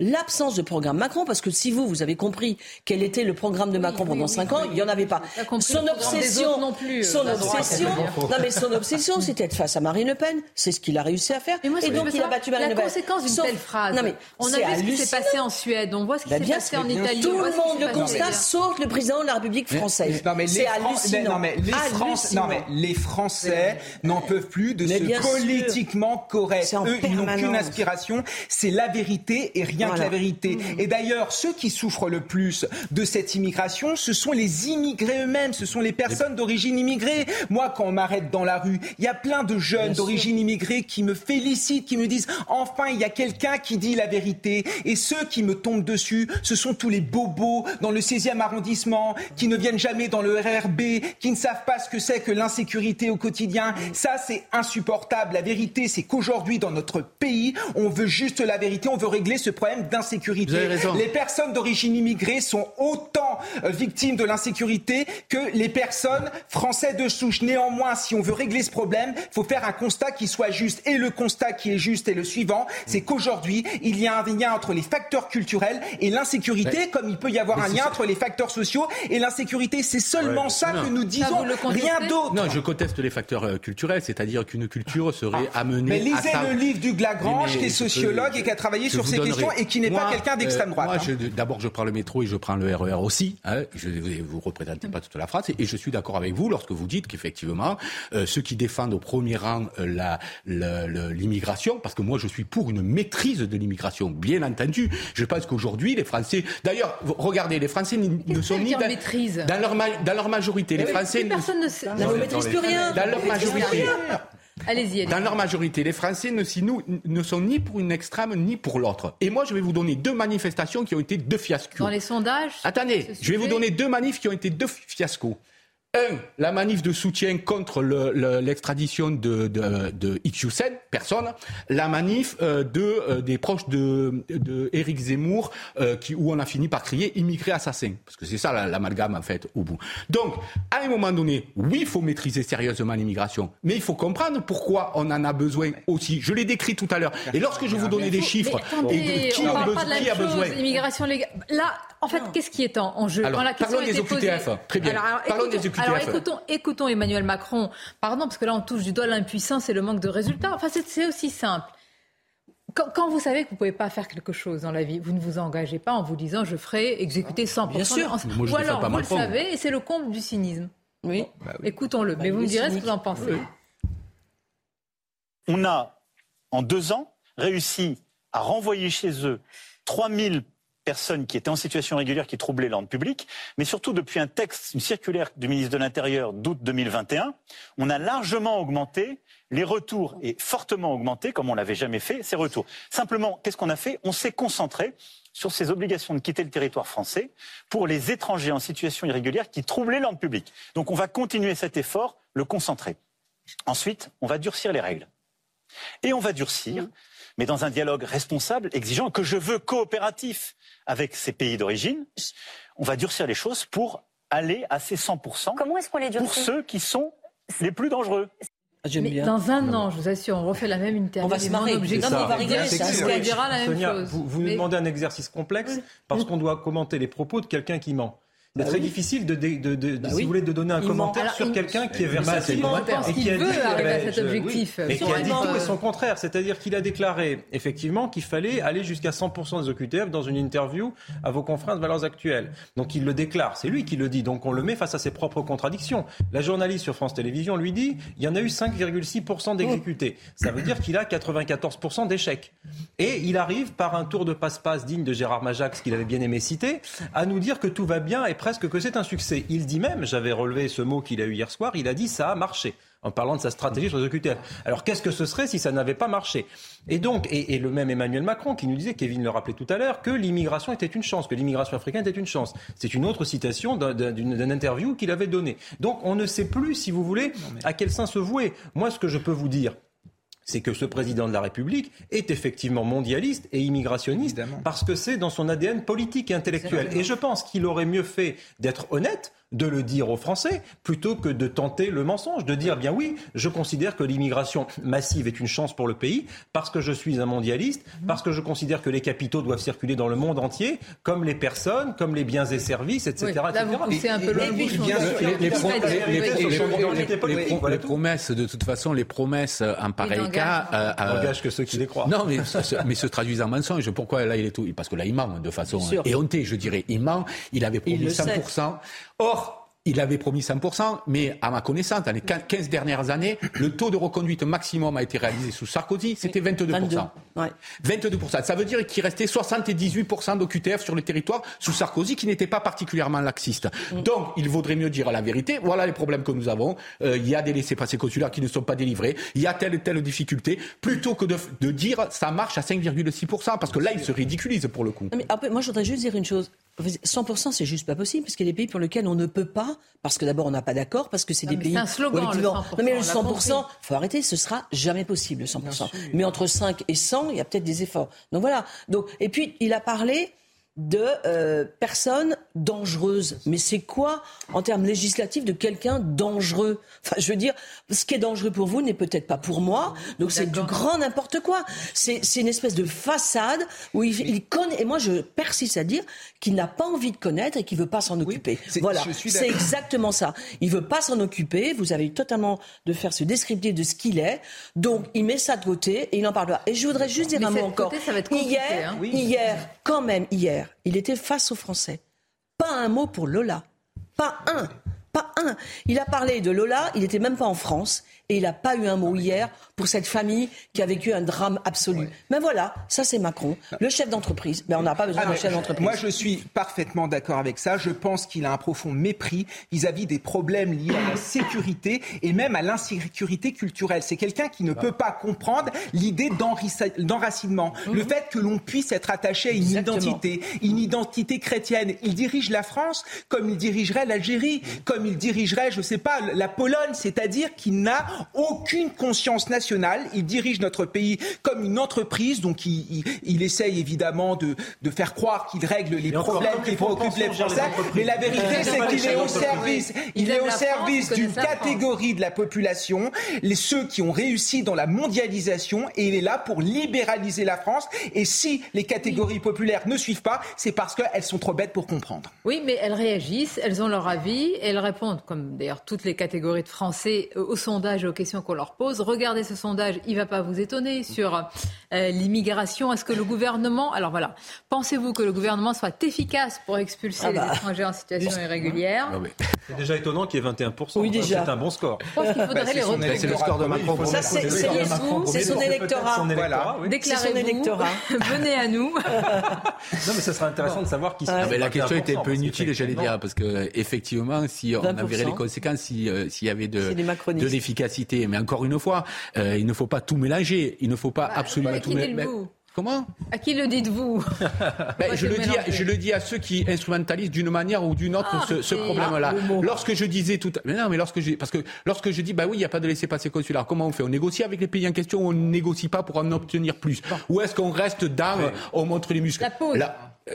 l'absence de programme Macron, parce que si vous, vous avez compris quel était le programme de Macron pendant cinq ans, il n'y en avait pas. Son obsession, non plus, euh, son la obsession, non mais son obsession, c'était être face à Marine Le Pen. C'est ce qu'il a réussi à faire. Moi, et je donc il a battu Marine la Le Pen. conséquence d'une telle phrase. Non mais on a vu ce qui s'est passé en Suède, on voit ce qui Bah, s'est passé en Italie. Tout le monde le constate, sauf le président de la République française. Non mais les C'est hallucinant. non mais les Français, non mais les Français n'en peuvent plus de ce politiquement correct. Eux, ils n'ont qu'une. Aspiration, c'est la vérité et rien Voilà. que la vérité. Mmh. Et d'ailleurs, ceux qui souffrent le plus de cette immigration, ce sont les immigrés eux-mêmes, ce sont les personnes d'origine immigrée. Moi, quand on m'arrête dans la rue, il y a plein de jeunes d'origine immigrée qui me félicitent, qui me disent enfin il y a quelqu'un qui dit la vérité. Et ceux qui me tombent dessus, ce sont tous les bobos dans le 16e arrondissement qui ne viennent jamais dans le RRB, qui ne savent pas ce que c'est que l'insécurité au quotidien. Ça, c'est insupportable. La vérité, c'est qu'aujourd'hui, dans notre pays, On veut juste la vérité. On veut régler ce problème d'insécurité. Vous avez raison. Les personnes d'origine immigrée sont autant euh, victimes de l'insécurité que les personnes françaises de souche. Néanmoins, si on veut régler ce problème, il faut faire un constat qui soit juste. Et le constat qui est juste est le suivant, c'est qu'aujourd'hui, il y a un lien entre les facteurs culturels et l'insécurité, comme il peut y avoir un lien entre les facteurs sociaux et l'insécurité. C'est seulement ça Non. que nous disons, rien d'autre. Non, je conteste les facteurs euh, culturels, c'est-à-dire qu'une culture serait amenée Mais lisez à le livre du Glagrange, Qui est sociologue et qui a travaillé sur ces donnerai. questions et qui n'est pas quelqu'un d'extrême euh, droite. moi, hein. je- d'abord, je prends le métro et je prends le RER aussi. hein. je ne vous représentez pas toute la France. Et je suis d'accord avec vous lorsque vous dites qu'effectivement, euh, ceux qui défendent au premier rang euh, la- la- la- l'immigration, parce que moi, je suis pour une maîtrise de l'immigration, bien entendu. Je pense qu'aujourd'hui, les Français... D'ailleurs, regardez, les Français ne sont ni dans, maîtrise dans leur, ma- dans leur majorité. Les Français plus personne ne sait. Maîtrise plus rien. Dans leur majorité. Rien. Allez-y, allez Dans leur majorité, les Français ne, ne sont ni pour une extrême ni pour l'autre. Et moi, je vais vous donner deux manifestations qui ont été deux fiascos. Dans les sondages Attendez, je vais vous donner deux manifs qui ont été deux fiascos. Un, la manif de soutien contre le- le- l'extradition de, de, de personne. La manif euh, de, euh, des proches de, Zemmour, euh, qui, où on a fini par crier immigré assassin. Parce que c'est ça la- l'amalgame, en fait, au bout. Donc, à un moment donné, oui, il faut maîtriser sérieusement l'immigration. Mais il faut comprendre pourquoi on en a besoin aussi. Je l'ai décrit tout à l'heure. Et lorsque je vous donnais des chiffres, Mais attendez, et de qui, on a parle besoin- pas de la qui a besoin immigration légale. Là, en fait, qu'est-ce qui est en, en jeu Alors, Quand la question parlons des OQTF. Très bien. Alors, alors, Parlons écoutons, des OQTF. alors, écoutons, écoutons Emmanuel Macron. Pardon, parce que là, on touche du doigt l'impuissance et le manque de résultats. Enfin, c'est c'est aussi simple. Quand, quand vous savez que vous ne pouvez pas faire quelque chose dans la vie, vous ne vous engagez pas en vous disant je ferai exécuter 100%. Bien sûr. de- Moi, je Ou alors, pas vous le savez, et c'est le comble du cynisme. Oui. Écoutons-le. Mais vous il me direz ce que vous en pensez. On a, en deux ans, réussi à renvoyer chez eux 3000 personnes qui étaient en situation régulière, qui troublaient l'ordre public, mais surtout depuis un texte, une circulaire du ministre de l'Intérieur d'août 2021, on a largement augmenté les retours et fortement augmenté, comme on l'avait jamais fait, ces retours. Simplement, qu'est-ce qu'on a fait? On s'est concentré sur ces obligations de quitter le territoire français pour les étrangers en situation irrégulière qui troublaient l'ordre public. Donc on va continuer cet effort, le concentrer. Ensuite, on va durcir les règles. Et on va durcir, mais dans un dialogue responsable, exigeant, que je veux coopératif avec ces pays d'origine. On va durcir les choses pour aller à ces 100% Comment est-ce qu'on les pour ceux qui sont les plus dangereux. J'aime Mais bien. dans un an, je vous assure, on refait la même interview. On va se marrer. Non, on va rigoler, dira la même Sonia, chose. vous, vous nous demandez un exercice complexe parce qu'on doit commenter les propos de quelqu'un qui ment. C'est Bah très oui. difficile de, de, de- de- Bah si oui. vous voulez, de donner un Il commentaire sur il- quelqu'un qui est Mais pense et qui qu'il a dit veut arriver à cet je- objectif. oui, et qui a dit tout et son contraire. C'est-à-dire qu'il a déclaré effectivement qu'il fallait aller jusqu'à 100% des OQTF dans une interview à vos confrères de valeurs actuelles. Donc il le déclare, c'est lui qui le dit. Donc on le met face à ses propres contradictions. La journaliste sur France Télévisions lui dit il y en a eu 5,6% d'exécutés. Ça veut dire qu'il a 94% d'échecs. Et il arrive par un tour de passe-passe digne de Gérard Majax qu'il avait bien aimé citer à nous dire que tout va bien et presque que c'est un succès. Il dit même, j'avais relevé ce mot qu'il a eu hier soir, il a dit ça a marché en parlant de sa stratégie sur les OQTF. Alors qu'est-ce que ce serait si ça n'avait pas marché? Et donc, et, et le même Emmanuel Macron qui nous disait, Kevin le rappelait tout à l'heure, que l'immigration était une chance, que l'immigration africaine était une chance. C'est une autre citation d'un- d'un d'une- d'un interview qu'il avait donné. Donc on ne sait plus, si vous voulez, à quel sein se vouer. Moi, ce que je peux vous dire, c'est que ce président de la République est effectivement mondialiste et immigrationniste parce que c'est dans son ADN politique et intellectuel. Et je pense qu'il aurait mieux fait d'être honnête, de le dire aux Français, plutôt que de tenter le mensonge, de dire bien oui, je considère que l'immigration massive est une chance pour le pays parce que je suis un mondialiste, parce que je considère que les capitaux doivent circuler dans le monde entier, comme les personnes, comme les biens et services, etc. Les, promesses, de toute façon, les promesses euh, en pareil cas. euh, euh, que ceux qui les croient. Non, mais, se- se- mais se traduisent en mensonge. Pourquoi là, il est tout Parce que là, il ment de façon Sûr. éhontée, je dirais. Il ment. Il avait promis le sait. 100%. Or, il avait promis 100%, mais à ma connaissance, dans les 15 dernières années, le taux de reconduite maximum a été réalisé sous Sarkozy, c'était 22%. 22. Ouais. 22%. Ça veut dire qu'il restait 78% d'OQTF sur le territoire sous Sarkozy, qui n'était pas particulièrement laxiste. Donc, il vaudrait mieux dire la vérité. Voilà les problèmes que nous avons. Euh, il y a des laissés-passer consulaires qui ne sont pas délivrés. Il y a telle et telle difficulté. Plutôt que de, de dire ça marche à 5,6%, parce que là, il se ridiculise pour le coup. Non, mais après, moi, je voudrais juste dire une chose. 100%, c'est juste pas possible, parce qu'il y a des pays pour lesquels on ne peut pas, parce que d'abord on n'a pas d'accord, parce que c'est des pays. C'est un slogan, le 100%. Non, mais le 100%, faut arrêter, ce sera jamais possible, le 100%. Mais entre 5 et 100, il y a peut-être des efforts. Donc voilà. Donc, et puis, il a parlé de euh, personnes dangereuses. Mais c'est quoi, en termes législatifs, de quelqu'un dangereux? Enfin, je veux dire, ce qui est dangereux pour vous n'est peut-être pas pour moi. Donc c'est du grand n'importe quoi. C'est une espèce de façade où il, il, connaît. Et moi, je persiste à dire qu'il n'a pas envie de connaître et qu'il veut pas s'en occuper. voilà, c'est exactement ça. Il veut pas s'en occuper. Vous avez totalement de faire ce descriptif de ce qu'il est. Donc il met ça de côté et il en parlera. Et je voudrais juste dire un mot encore. ça va être hier, hein. hier, quand même, hier, il était face aux Français. Pas un mot pour Lola. Pas un. Pas un. Il a parlé de Lola, il n'était même pas en France et il n'a pas eu un mot hier pour cette famille qui a vécu un drame absolu. Mais voilà, ça c'est Macron, le chef d'entreprise. Mais on n'a pas besoin ah, d'un chef d'entreprise. Moi je suis parfaitement d'accord avec ça. Je pense qu'il a un profond mépris vis-à-vis des problèmes liés à la sécurité et même à l'insécurité culturelle. C'est quelqu'un qui ne peut pas comprendre l'idée d'enracinement, le fait que l'on puisse être attaché à une identité, une identité chrétienne. Il dirige la France comme il dirigerait l'Algérie, comme il dirigerait, je ne sais pas, la Pologne, c'est-à-dire qu'il n'a aucune conscience nationale. Il dirige notre pays comme une entreprise, donc il, il, essaye évidemment de, de faire croire qu'il règle les problèmes qui préoccupent les Français. Mais la vérité, c'est qu'il est au service, il est au service d'une catégorie de la population, les ceux qui ont réussi dans la mondialisation, et il est là pour libéraliser la France. Et si les catégories populaires ne suivent pas, c'est parce qu'elles sont trop bêtes pour comprendre. Oui, mais elles réagissent, elles ont leur avis, elles répondent, comme d'ailleurs toutes les catégories de Français, au sondage aux questions qu'on leur pose. Regardez ce sondage, il ne va pas vous étonner sur euh, l'immigration. Est-ce que le gouvernement, alors voilà, pensez-vous que le gouvernement soit efficace pour expulser ah les bah. étrangers en situation irrégulière? C'est déjà étonnant qu'il y ait 21%. Oui, déjà. C'est un bon score. Je pense qu'il faudrait bah, les. C'est le score de Macron. Ça, c'est son électorat. Voilà. Déclarez-vous. Venez à nous. non, mais ça serait intéressant de savoir qui. Ah, mais la question était un peu inutile, j'allais dire, parce que effectivement, si on avait les conséquences, s'il y avait de, de l'efficacité mais encore une fois, euh, il ne faut pas tout mélanger. Il ne faut pas bah, absolument tout mélanger. Comment À qui le dites-vous ben, je, le dis je le dis à ceux qui instrumentalisent d'une manière ou d'une autre ah, ce, problème-là. Lorsque je disais tout, mais non, mais lorsque je, parce que lorsque je dis, bah oui, il n'y a pas de laisser-passer consulaire, comment on fait? On négocie avec les pays en question ou on ne négocie pas pour en obtenir plus? Ou est-ce qu'on reste dans, on montre les muscles? La pause.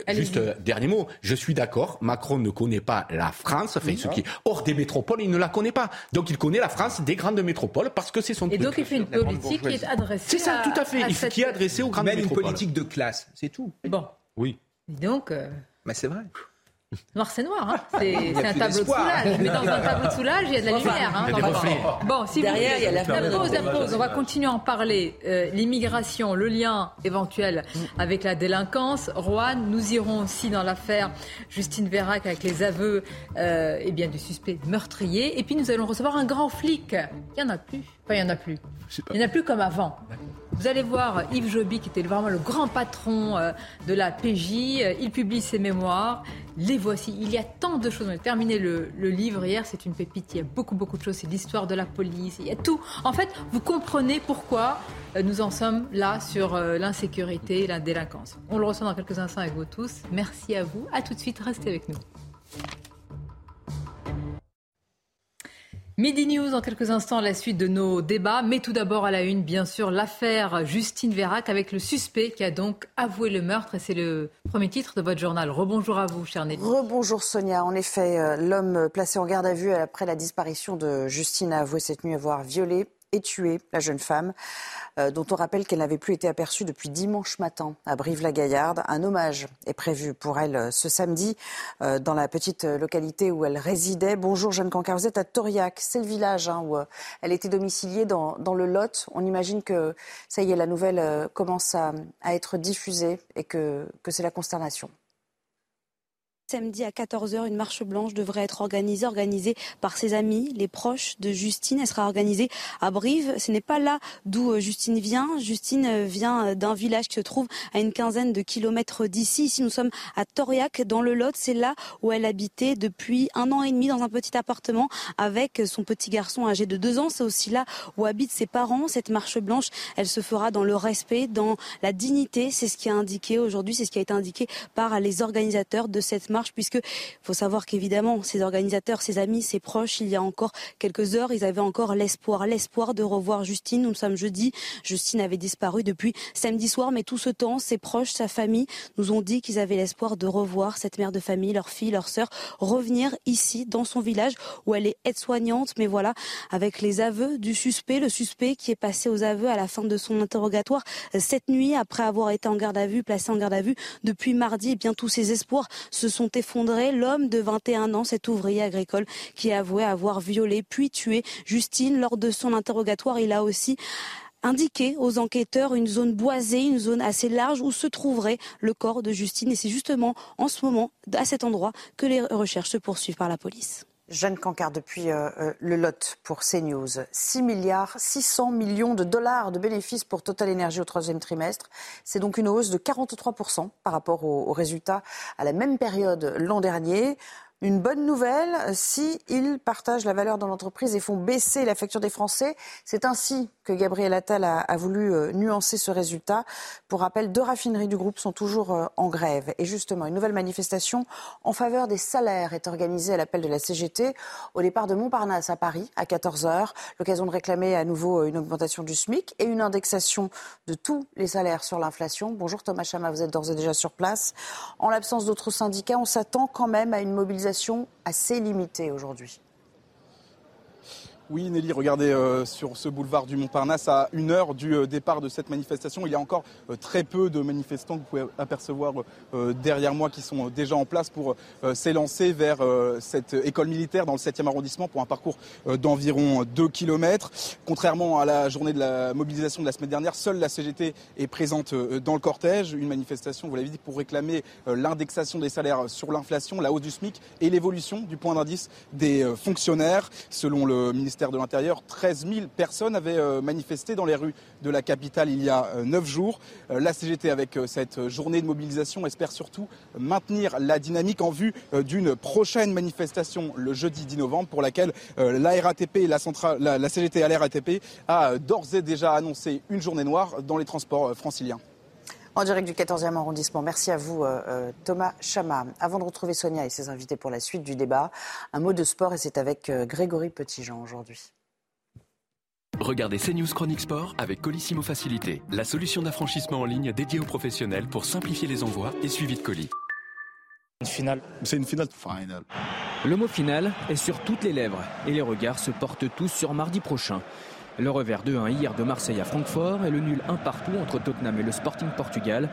Juste euh, dernier mot, je suis d'accord, Macron ne connaît pas la France, enfin ce qui est hors des métropoles, il ne la connaît pas. Donc il connaît la France des grandes métropoles parce que c'est son Et donc il fait une politique qui est adressée C'est ça, tout à fait, qui est adressée aux grandes métropoles. une politique de classe, c'est tout. Bon. Oui. Donc... Euh, Mais c'est vrai. Noir, c'est noir. Hein. C'est un tableau de soulage. Mais dans un tableau de soulage, il y a de la lumière. Hein. Bon, si Derrière, vous... il y a la, pause, la pause. On va continuer à en parler. Euh, l'immigration, le lien éventuel avec la délinquance. Rouen, nous irons aussi dans l'affaire Justine Vérac avec les aveux euh, eh bien, du suspect meurtrier. Et puis nous allons recevoir un grand flic. Il n'y en a plus. Enfin, il n'y en a plus. Il n'y en a plus comme avant. Vous allez voir Yves Joby, qui était vraiment le grand patron euh, de la PJ. Il publie ses mémoires. Les voici. Il y a tant de choses. On a terminé le, livre hier. C'est une pépite. Il y a beaucoup, beaucoup de choses. C'est l'histoire de la police. Il y a tout. En fait, vous comprenez pourquoi euh, nous en sommes là sur euh, l'insécurité et la délinquance. On le reçoit dans quelques instants avec vous tous. Merci à vous. À tout de suite. Restez avec nous. Midi News, en quelques instants, la suite de nos débats. Mais tout d'abord, à la une, bien sûr, l'affaire Justine Vérac avec le suspect qui a donc avoué le meurtre. Et c'est le premier titre de votre journal. Rebonjour à vous, cher Nelly. Rebonjour, Sonia. En effet, euh, l'homme placé en garde à vue après la disparition de Justine a avoué cette nuit avoir violé et tué la jeune femme. Euh, dont on rappelle qu'elle n'avait plus été aperçue depuis dimanche matin à Brive-la-Gaillarde. Un hommage est prévu pour elle euh, ce samedi euh, dans la petite localité où elle résidait. Bonjour Jeanne Cancard, vous êtes à Toriac, c'est le village hein, où elle était domiciliée dans, le Lot. On imagine que ça y est, la nouvelle commence à, être diffusée et que c'est la consternation. Samedi à 14h, une marche blanche devrait être organisée, organisée par ses amis, les proches de Justine. Elle sera organisée à Brive. Ce n'est pas là d'où euh, Justine vient. Justine euh, vient euh, d'un village qui se trouve à une quinzaine de kilomètres d'ici. Ici, nous sommes à Toriac, dans le Lot. C'est là où elle habitait depuis un an et demi dans un petit appartement avec son petit garçon âgé de deux ans. C'est aussi là où habitent ses parents. Cette marche blanche, elle se fera dans le respect, dans la dignité. C'est ce qui a indiqué aujourd'hui, c'est ce qui a été indiqué par les organisateurs de cette marche, puisque faut savoir qu'évidemment, ces organisateurs, ses amis, ses proches, il y a encore quelques heures, ils avaient encore l'espoir, l'espoir de revoir Justine. Nous sommes jeudi. Justine avait disparu depuis samedi soir, mais tout ce temps, ses proches, sa famille nous ont dit qu'ils avaient l'espoir de revoir cette mère de famille, leur fille, leur sœur, revenir ici, dans son village, où elle est aide-soignante. Mais voilà, avec les aveux du suspect, le suspect qui est passé aux aveux à la fin de son interrogatoire cette nuit, après avoir été en garde à vue, placé en garde à vue depuis mardi, et eh bien tous ses espoirs se sont effondrés. L'homme de 21 ans, cet ouvrier agricole qui a avoué avoir violé puis tué Justine lors de son interrogatoire. Il a aussi indiqué aux enquêteurs une zone boisée, une zone assez large où se trouverait le corps de Justine. Et c'est justement en ce moment, à cet endroit, que les recherches se poursuivent par la police. Jeanne Cancard depuis euh, euh, le lot pour CNews. 6 milliards 600 millions de dollars de bénéfices pour Total Energy au troisième trimestre. C'est donc une hausse de 43% par rapport aux résultats à la même période l'an dernier. Une bonne nouvelle si ils partagent la valeur dans l'entreprise et font baisser la facture des Français. C'est ainsi que Gabriel Attal a, voulu euh, nuancer ce résultat. Pour rappel, deux raffineries du groupe sont toujours euh, en grève. Et justement, une nouvelle manifestation en faveur des salaires est organisée à l'appel de la CGT au départ de Montparnasse à Paris à 14h. L'occasion de réclamer à nouveau euh, une augmentation du SMIC et une indexation de tous les salaires sur l'inflation. Bonjour Thomas Chama, vous êtes d'ores et déjà sur place. En l'absence d'autres syndicats, on s'attend quand même à une mobilisation assez limitée aujourd'hui. Oui, Nelly, regardez euh, sur ce boulevard du Montparnasse, à une heure du euh, départ de cette manifestation, il y a encore euh, très peu de manifestants que vous pouvez apercevoir derrière moi qui sont déjà en place pour s'élancer vers cette école militaire dans le 7e arrondissement pour un parcours d'environ 2 km. Contrairement à la journée de la mobilisation de la semaine dernière, seule la CGT est présente dans le cortège. Une manifestation, vous l'avez dit, pour réclamer l'indexation des salaires sur l'inflation, la hausse du SMIC et l'évolution du point d'indice des fonctionnaires. Selon le ministère de l'Intérieur, 13 000 personnes avaient euh, manifesté dans les rues de la capitale il y a euh, neuf jours. Euh, la CGT, avec cette journée de mobilisation, espère surtout maintenir la dynamique en vue d'une prochaine manifestation le jeudi 10 novembre pour laquelle la RATP la, la, CGT à la a d'ores et déjà annoncé une journée noire dans les transports franciliens. En direct du 14e arrondissement. Merci à vous, Thomas Chama. Avant de retrouver Sonia et ses invités pour la suite du débat, un mot de sport et c'est avec Grégory Petitjean aujourd'hui. Regardez CNews Chronique Sport avec Colissimo Facilité, la solution d'affranchissement en ligne dédiée aux professionnels pour simplifier les envois et suivi de colis. Une finale. C'est une finale. Final. Le mot final est sur toutes les lèvres et les regards se portent tous sur mardi prochain. Le revers 2-1 hier de Marseille à Francfort et le nul 1 partout entre Tottenham et le Sporting Portugal.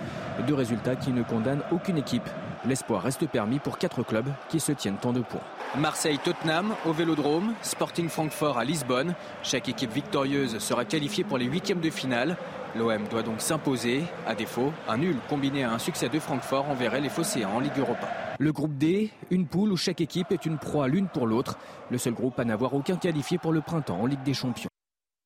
Deux résultats qui ne condamnent aucune équipe. L'espoir reste permis pour quatre clubs qui se tiennent en deux points. Marseille-Tottenham au Vélodrome, Sporting Francfort à Lisbonne. Chaque équipe victorieuse sera qualifiée pour les huitièmes de finale. L'OM doit donc s'imposer. À défaut, un nul combiné à un succès de Francfort enverrait les Phocéens en Ligue Europa. Le groupe D, une poule où chaque équipe est une proie l'une pour l'autre. Le seul groupe à n'avoir aucun qualifié pour le printemps en Ligue des Champions.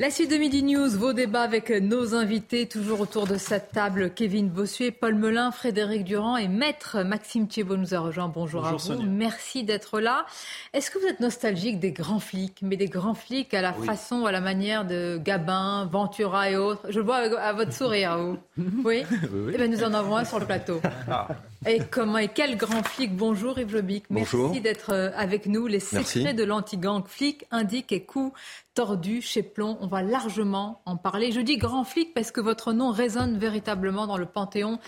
La suite de Midi News, vos débats avec nos invités, toujours autour de cette table, Kevin Bossuet, Paul Melun, Frédéric Durand et Maître Maxime Thiebaud nous a rejoint. Bonjour, à vous, merci d'être là. Est-ce que vous êtes nostalgique des grands flics, mais des grands flics à la façon, à la manière de Gabin, Ventura et autres? Je le vois à votre sourire, vous. Oui, oui, Eh bien, nous en avons un sur le plateau. Ah. Et comment et quel grand flic? Bonjour Yves Lobic. Merci d'être euh, avec nous. Les secrets de l'anti-gang flic indiquent et coups tordus chez Plomb. On va largement en parler. Je dis grand flic parce que votre nom résonne véritablement dans le panthéon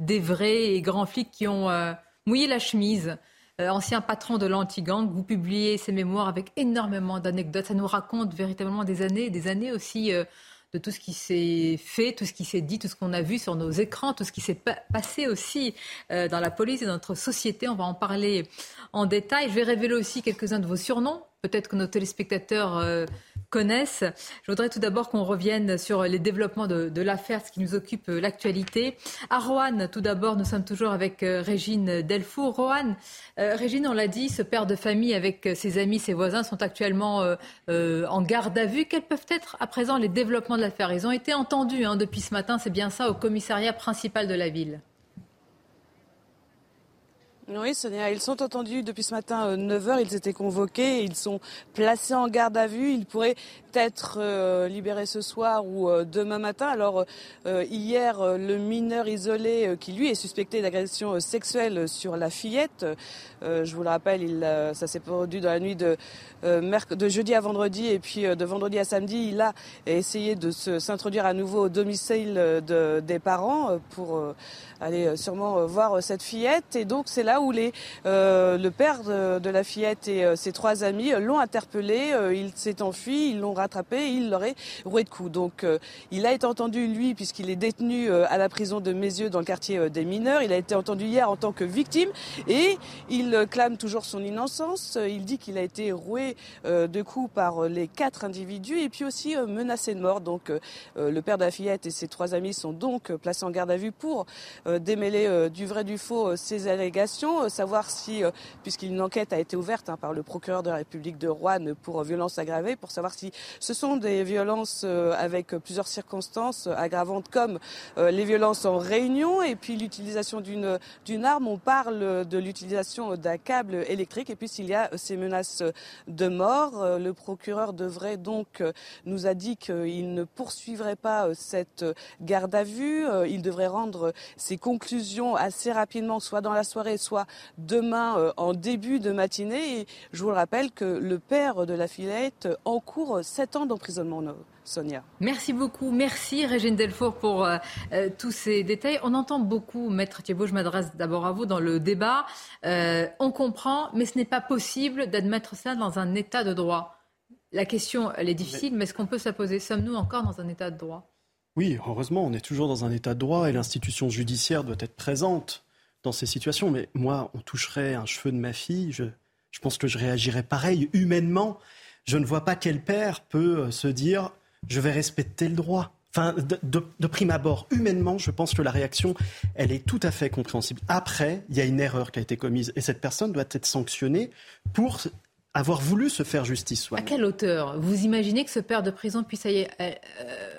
des vrais et grands flics qui ont euh, mouillé la chemise. Euh, ancien patron de l'anti-gang, vous publiez ces mémoires avec énormément d'anecdotes. Ça nous raconte véritablement des années, des années aussi de tout ce qui s'est fait, tout ce qui s'est dit, tout ce qu'on a vu sur nos écrans, tout ce qui s'est passé aussi euh, dans la police et dans notre société. On va en parler en détail. Je vais révéler aussi quelques-uns de vos surnoms. Peut-être que nos téléspectateurs euh, connaissent. Je voudrais tout d'abord qu'on revienne sur les développements de, l'affaire, ce qui nous occupe euh, l'actualité. À Roanne, tout d'abord, nous sommes toujours avec euh, Régine Delfour. Roanne, Régine, on l'a dit, ce père de famille avec ses amis, ses voisins sont actuellement en garde à vue. Quels peuvent être à présent les développements de l'affaire? Ils ont été entendus hein, depuis ce matin, c'est bien ça, au commissariat principal de la ville. Oui, Sonia, ils sont entendus depuis ce matin 9h, euh, ils étaient convoqués, ils sont placés en garde à vue, ils pourraient être euh, libérés ce soir ou euh, demain matin. Alors hier, le mineur isolé qui lui est suspecté d'agression sexuelle sur la fillette, je vous le rappelle, ça s'est produit dans la nuit de, jeudi à vendredi et puis de vendredi à samedi, il a essayé de s'introduire à nouveau au domicile de, des parents pour aller sûrement voir cette fillette. Et donc c'est là où les, euh, le père de, la fillette et euh, ses trois amis l'ont interpellé. Euh, il s'est enfui, ils l'ont rattrapé, il l'aurait roué de coups. Donc il a été entendu, lui, puisqu'il est détenu à la prison de Mézieux dans le quartier des mineurs. Il a été entendu hier en tant que victime et il clame toujours son innocence. Il dit qu'il a été roué de coups par les quatre individus et puis aussi menacé de mort. Donc le père de la fillette et ses trois amis sont donc placés en garde à vue pour démêler du vrai du faux ces allégations. Euh, savoir si, euh, puisqu'une enquête a été ouverte hein, par le procureur de la République de Rouen pour violences aggravées, pour savoir si ce sont des violences euh, avec plusieurs circonstances aggravantes comme les violences en réunion et puis l'utilisation d'une d'une arme. On parle de l'utilisation d'un câble électrique et puis s'il y a ces menaces de mort, le procureur devrait donc nous a dit qu'il ne poursuivrait pas cette garde à vue. Il devrait rendre ses conclusions assez rapidement, soit dans la soirée, soit demain euh, en début de matinée. Et je vous le rappelle que le père de la fillette encourt 7 ans d'emprisonnement. Sonia. Merci beaucoup. Merci Régine Delfour pour euh, euh, tous ces détails. On entend beaucoup, Maître Thiebaud, je m'adresse d'abord à vous dans le débat. on comprend, mais ce n'est pas possible d'admettre ça dans un état de droit. La question, elle est difficile, mais, est-ce qu'on peut se la poser? Sommes-nous encore dans un état de droit? Oui, heureusement, on est toujours dans un état de droit et l'institution judiciaire doit être présente dans ces situations. Mais moi, on toucherait un cheveu de ma fille, je, pense que je réagirais pareil, humainement. Je ne vois pas quel père peut euh, se dire je vais respecter le droit. Enfin, de, de, prime abord, humainement, je pense que la réaction, elle est tout à fait compréhensible. Après, il y a une erreur qui a été commise et cette personne doit être sanctionnée pour avoir voulu se faire justice À quelle hauteur Vous imaginez que ce père de prison puisse aller euh,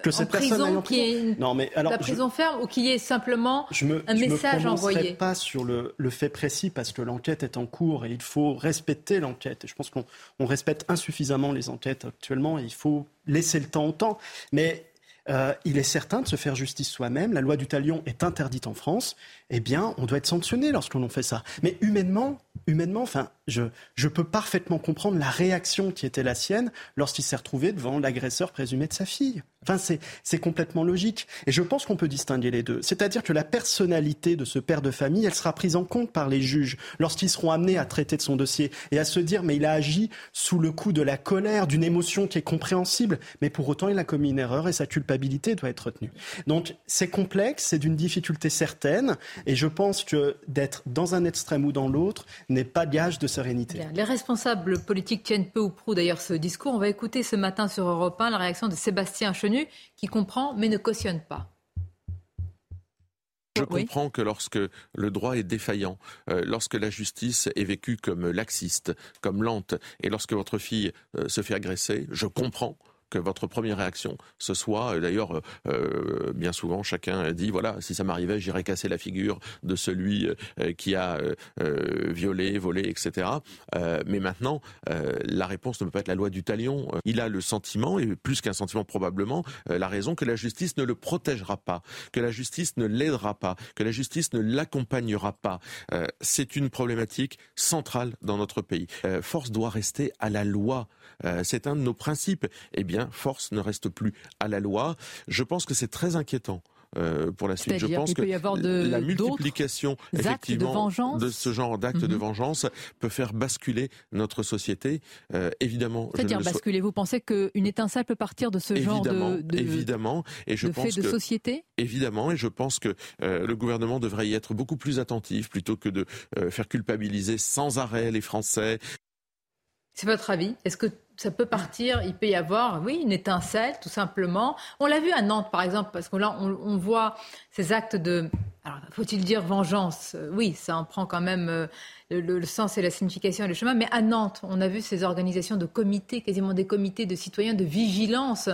que cette en prison, qui est non, mais alors, la prison ferme ou qu'il y ait simplement je me, un message me envoyé pas sur le, le, fait précis parce que l'enquête est en cours et il faut respecter l'enquête. Je pense qu'on respecte insuffisamment les enquêtes actuellement et il faut laisser le temps au temps. Mais euh, il est certain de se faire justice soi-même. La loi du talion est interdite en France. Eh bien, on doit être sanctionné lorsqu'on fait ça. Mais humainement, humainement, enfin, je, je peux parfaitement comprendre la réaction qui était la sienne lorsqu'il s'est retrouvé devant l'agresseur présumé de sa fille. Enfin, c'est complètement logique. Et je pense qu'on peut distinguer les deux. C'est-à-dire que la personnalité de ce père de famille, elle sera prise en compte par les juges lorsqu'ils seront amenés à traiter de son dossier et à se dire, mais il a agi sous le coup de la colère, d'une émotion qui est compréhensible, mais pour autant, il a commis une erreur et sa culpabilité doit être retenue. Donc, c'est complexe, c'est d'une difficulté certaine, et je pense que d'être dans un extrême ou dans l'autre n'est pas gage de sérénité. Les responsables politiques tiennent peu ou prou d'ailleurs ce discours. On va écouter ce matin sur Europe 1 la réaction de Sébastien Chenu qui comprend mais ne cautionne pas. Je comprends que lorsque le droit est défaillant, euh, lorsque la justice est vécue comme laxiste, comme lente, et lorsque votre fille euh, se fait agresser, je comprends que votre première réaction, ce soit, euh, d'ailleurs, euh, euh, bien souvent, chacun dit, voilà, si ça m'arrivait, j'irais casser la figure de celui qui a violé, volé, etc. mais maintenant, la réponse ne peut pas être la loi du talion. Il a le sentiment, et plus qu'un sentiment probablement, la raison que la justice ne le protégera pas, que la justice ne l'aidera pas, que la justice ne l'accompagnera pas. C'est une problématique centrale dans notre pays. force doit rester à la loi. C'est un de nos principes. Eh bien, force ne reste plus à la loi. Je pense que c'est très inquiétant. Euh, pour la suite. Je pense que la multiplication effectivement de, de, ce genre d'actes de mhm. vengeance peut faire basculer notre société. Euh, évidemment. C'est-à-dire basculer. Vous pensez qu'une étincelle peut partir de ce genre de, de évidemment et je pense fait de société? Évidemment, et je pense que euh, le gouvernement devrait y être beaucoup plus attentif plutôt que de faire culpabiliser sans arrêt les Français. C'est votre avis? Est-ce que ça peut partir, il peut y avoir, oui, une étincelle, tout simplement. On l'a vu à Nantes, par exemple, parce que là, on, voit ces actes de, alors, faut-il dire vengeance? Oui, ça en prend quand même euh, le, sens et la signification et le chemin. Mais à Nantes, on a vu ces organisations de comités, quasiment des comités de citoyens de vigilance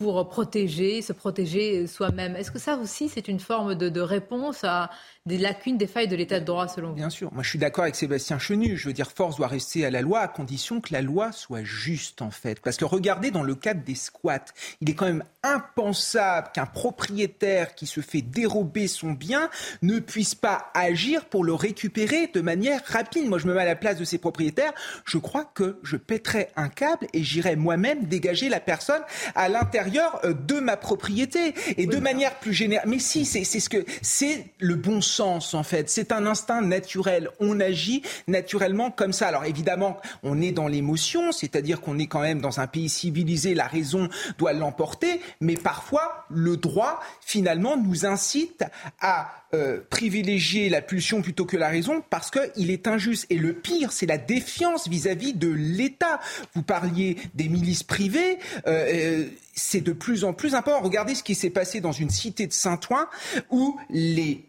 pour protéger, se protéger soi-même. Est-ce que ça aussi, c'est une forme de, réponse à des lacunes, des failles de l'état de droit, selon vous? Bien sûr. Moi, je suis d'accord avec Sébastien Chenu. Je veux dire, force doit rester à la loi à condition que la loi soit juste, en fait. Parce que regardez, dans le cadre des squats, il est quand même impensable qu'un propriétaire qui se fait dérober son bien ne puisse pas agir pour le récupérer de manière rapide. Moi, je me mets à la place de ces propriétaires. Je crois que je pèterais un câble et j'irais moi-même dégager la personne à l'intérieur euh, de ma propriété et de manière plus générale. Mais si, c'est ce que c'est le bon sens en fait. C'est un instinct naturel. On agit naturellement comme ça. Alors évidemment, on est dans l'émotion, c'est-à-dire qu'on est quand même dans un pays civilisé. La raison doit l'emporter, mais parfois le droit finalement nous incite à euh, privilégier la pulsion plutôt que la raison parce qu'il est injuste. Et le pire, c'est la défiance vis-à-vis de l'État. Vous parliez des milices privées. Euh, euh, c'est de plus en plus important. Regardez ce qui s'est passé dans une cité de Saint-Ouen où les,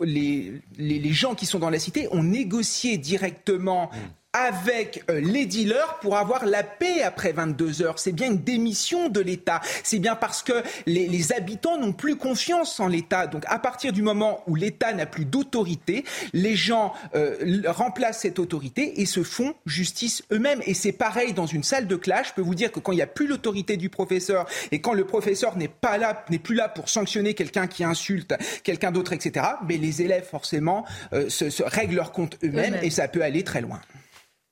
les, les, gens qui sont dans la cité ont négocié directement mmh avec euh, les dealers pour avoir la paix après 22 heures. C'est bien une démission de l'État. C'est bien parce que les, habitants n'ont plus confiance en l'État. Donc à partir du moment où l'État n'a plus d'autorité, les gens euh, remplacent cette autorité et se font justice eux-mêmes. Et c'est pareil dans une salle de classe. Je peux vous dire que quand il n'y a plus l'autorité du professeur et quand le professeur n'est pas là, n'est plus là pour sanctionner quelqu'un qui insulte quelqu'un d'autre, etc. Mais les élèves forcément euh, se, règlent leur compte eux-mêmes et ça peut aller très loin.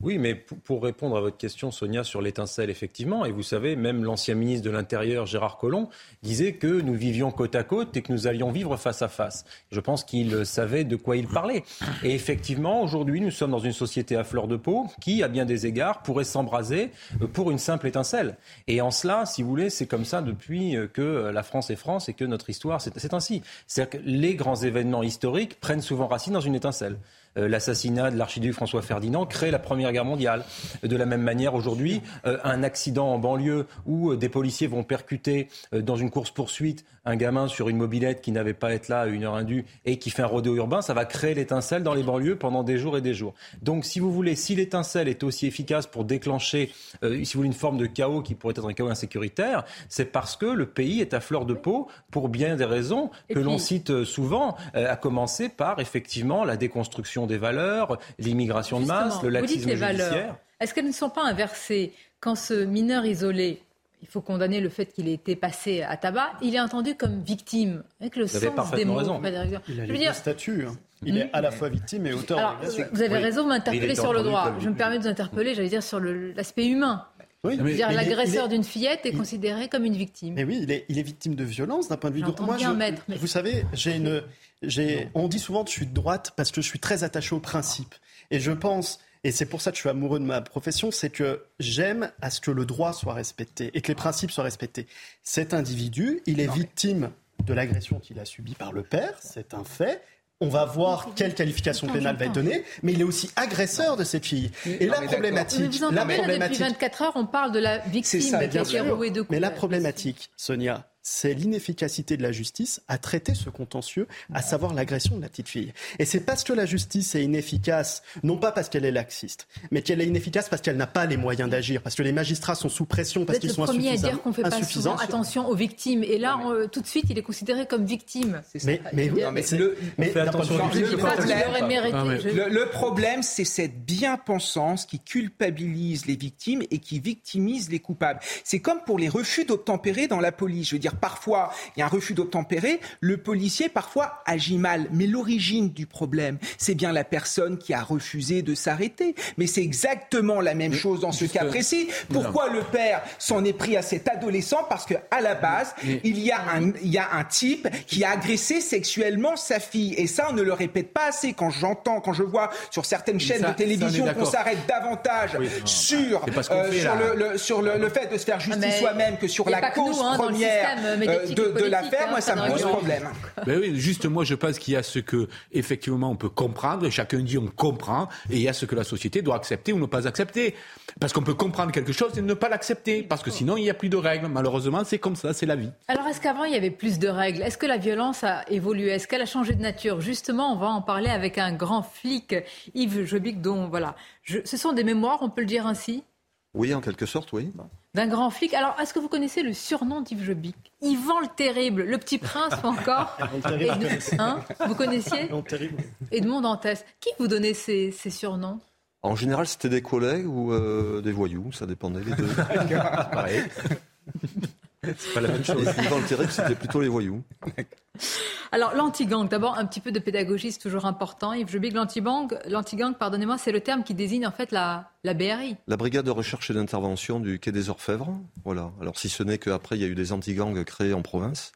Oui, mais pour répondre à votre question, Sonia, sur l'étincelle, effectivement, et vous savez, même l'ancien ministre de l'Intérieur, Gérard Collomb, disait que nous vivions côte à côte et que nous allions vivre face à face. Je pense qu'il savait de quoi il parlait. Et effectivement, aujourd'hui, nous sommes dans une société à fleur de peau qui, à bien des égards, pourrait s'embraser pour une simple étincelle. Et en cela, si vous voulez, c'est comme ça depuis que la France est France et que notre histoire, c'est ainsi. C'est-à-dire que les grands événements historiques prennent souvent racine dans une étincelle. Euh, l'assassinat de l'archiduc François Ferdinand crée la Première Guerre mondiale. De la même manière, aujourd'hui, euh, un accident en banlieue où euh, des policiers vont percuter dans une course-poursuite un gamin sur une mobilette qui n'avait pas à être là à une heure indue et qui fait un rodéo urbain, ça va créer l'étincelle dans les banlieues pendant des jours et des jours. Donc, si vous voulez, si l'étincelle est aussi efficace pour déclencher, si vous voulez, une forme de chaos qui pourrait être un chaos insécuritaire, c'est parce que le pays est à fleur de peau pour bien des raisons que l'on cite souvent, à commencer par effectivement la déconstruction des valeurs, l'immigration de masse, le laxisme judiciaire. Est-ce qu'elles ne sont pas inversées quand ce mineur isolé il faut condamner le fait qu'il ait été passé à tabac. Il est entendu comme victime, avec le sens des mots. Raison. Il a le statut. Hein. Il est à la fois victime et auteur Vous avez raison de m'interpeller sur le droit. Je me permets de vous interpeller, j'allais dire, sur l'aspect humain. Oui, dire l'agresseur d'une fillette est considéré comme une victime. Mais oui, il est, il est victime de violence d'un point de vue de moi. Vous savez, j'ai une, on dit souvent que je suis de droite parce que je suis très attaché aux principes. Et je pense, et c'est pour ça que je suis amoureux de ma profession, c'est que j'aime à ce que le droit soit respecté et que les principes soient respectés. Cet individu, il est victime de l'agression qu'il a subie par le père, c'est un fait. On va voir quelle qualification pénale va être donnée, mais il est aussi agresseur de cette fille. Et la problématique, vous la problématique, depuis 24 heures, on parle de la victime qui a été de Mais la problématique, Sonia, c'est l'inefficacité de la justice à traiter ce contentieux, à savoir l'agression de la petite fille. Et c'est parce que la justice est inefficace, non pas parce qu'elle est laxiste, mais qu'elle est inefficace parce qu'elle n'a pas les moyens d'agir, parce que les magistrats sont sous pression, parce qu'ils sont insuffisants. le premier à dire qu'on fait pas souvent attention aux victimes. Et là, tout de suite, il est considéré comme victime. Mais, mais, mais, le, le problème, c'est cette bien-pensance qui culpabilise les victimes et qui victimise les coupables. C'est comme pour les refus d'obtempérer dans la police. Je veux dire, parfois il y a un refus d'obtempérer, le policier parfois agit mal. Mais l'origine du problème, c'est bien la personne qui a refusé de s'arrêter. Mais c'est exactement la même chose dans ce cas précis. Pourquoi le père s'en est pris à cet adolescent? Parce que à la base, il y a un, il y a un type qui a agressé sexuellement sa fille. Et ça, on ne le répète pas assez. Quand j'entends, quand je vois sur certaines chaînes de télévision qu'on s'arrête davantage sur, euh, sur, le, sur le, fait de se faire justice ah, soi-même que sur la cause hein, première euh, de, politique, l'affaire, hein, moi, ça me pose problème. Ben oui, juste moi je pense qu'il y a ce que effectivement on peut comprendre. Et chacun dit on comprend. Et il y a ce que la société doit accepter ou ne pas accepter. Parce qu'on peut comprendre quelque chose et ne pas l'accepter. Parce que sinon il n'y a plus de règles. Malheureusement c'est comme ça c'est la vie. Alors, est-ce qu'avant, il y avait plus de règles? Est-ce que la violence a évolué? Est-ce qu'elle a changé de nature? Justement, on va en parler avec un grand flic, Yves Jobic, dont, voilà, je- ce sont des mémoires, on peut le dire ainsi? Oui, en quelque sorte, oui. D'un grand flic. Alors, est-ce que vous connaissez le surnom d'Yves Jobic Yvan le Terrible, le petit prince ou encore Terrible, Edmond- hein? Vous connaissiez? Edmond Dantès. Qui vous donnait ces, ces surnoms? En général, c'était des collègues ou euh, des voyous, ça dépendait les deux. C'est pas la même chose. Yvan le Terrible, c'était plutôt les voyous. Alors, l'anti-gang, d'abord, un petit peu de pédagogie, c'est toujours important. Yves Jobic, l'anti-gang, l'anti-gang, pardonnez-moi, c'est le terme qui désigne en fait la, la BRI. La brigade de recherche et d'intervention du quai des Orfèvres. Voilà. Alors, si ce n'est qu'après, il y a eu des anti-gangs créés en province.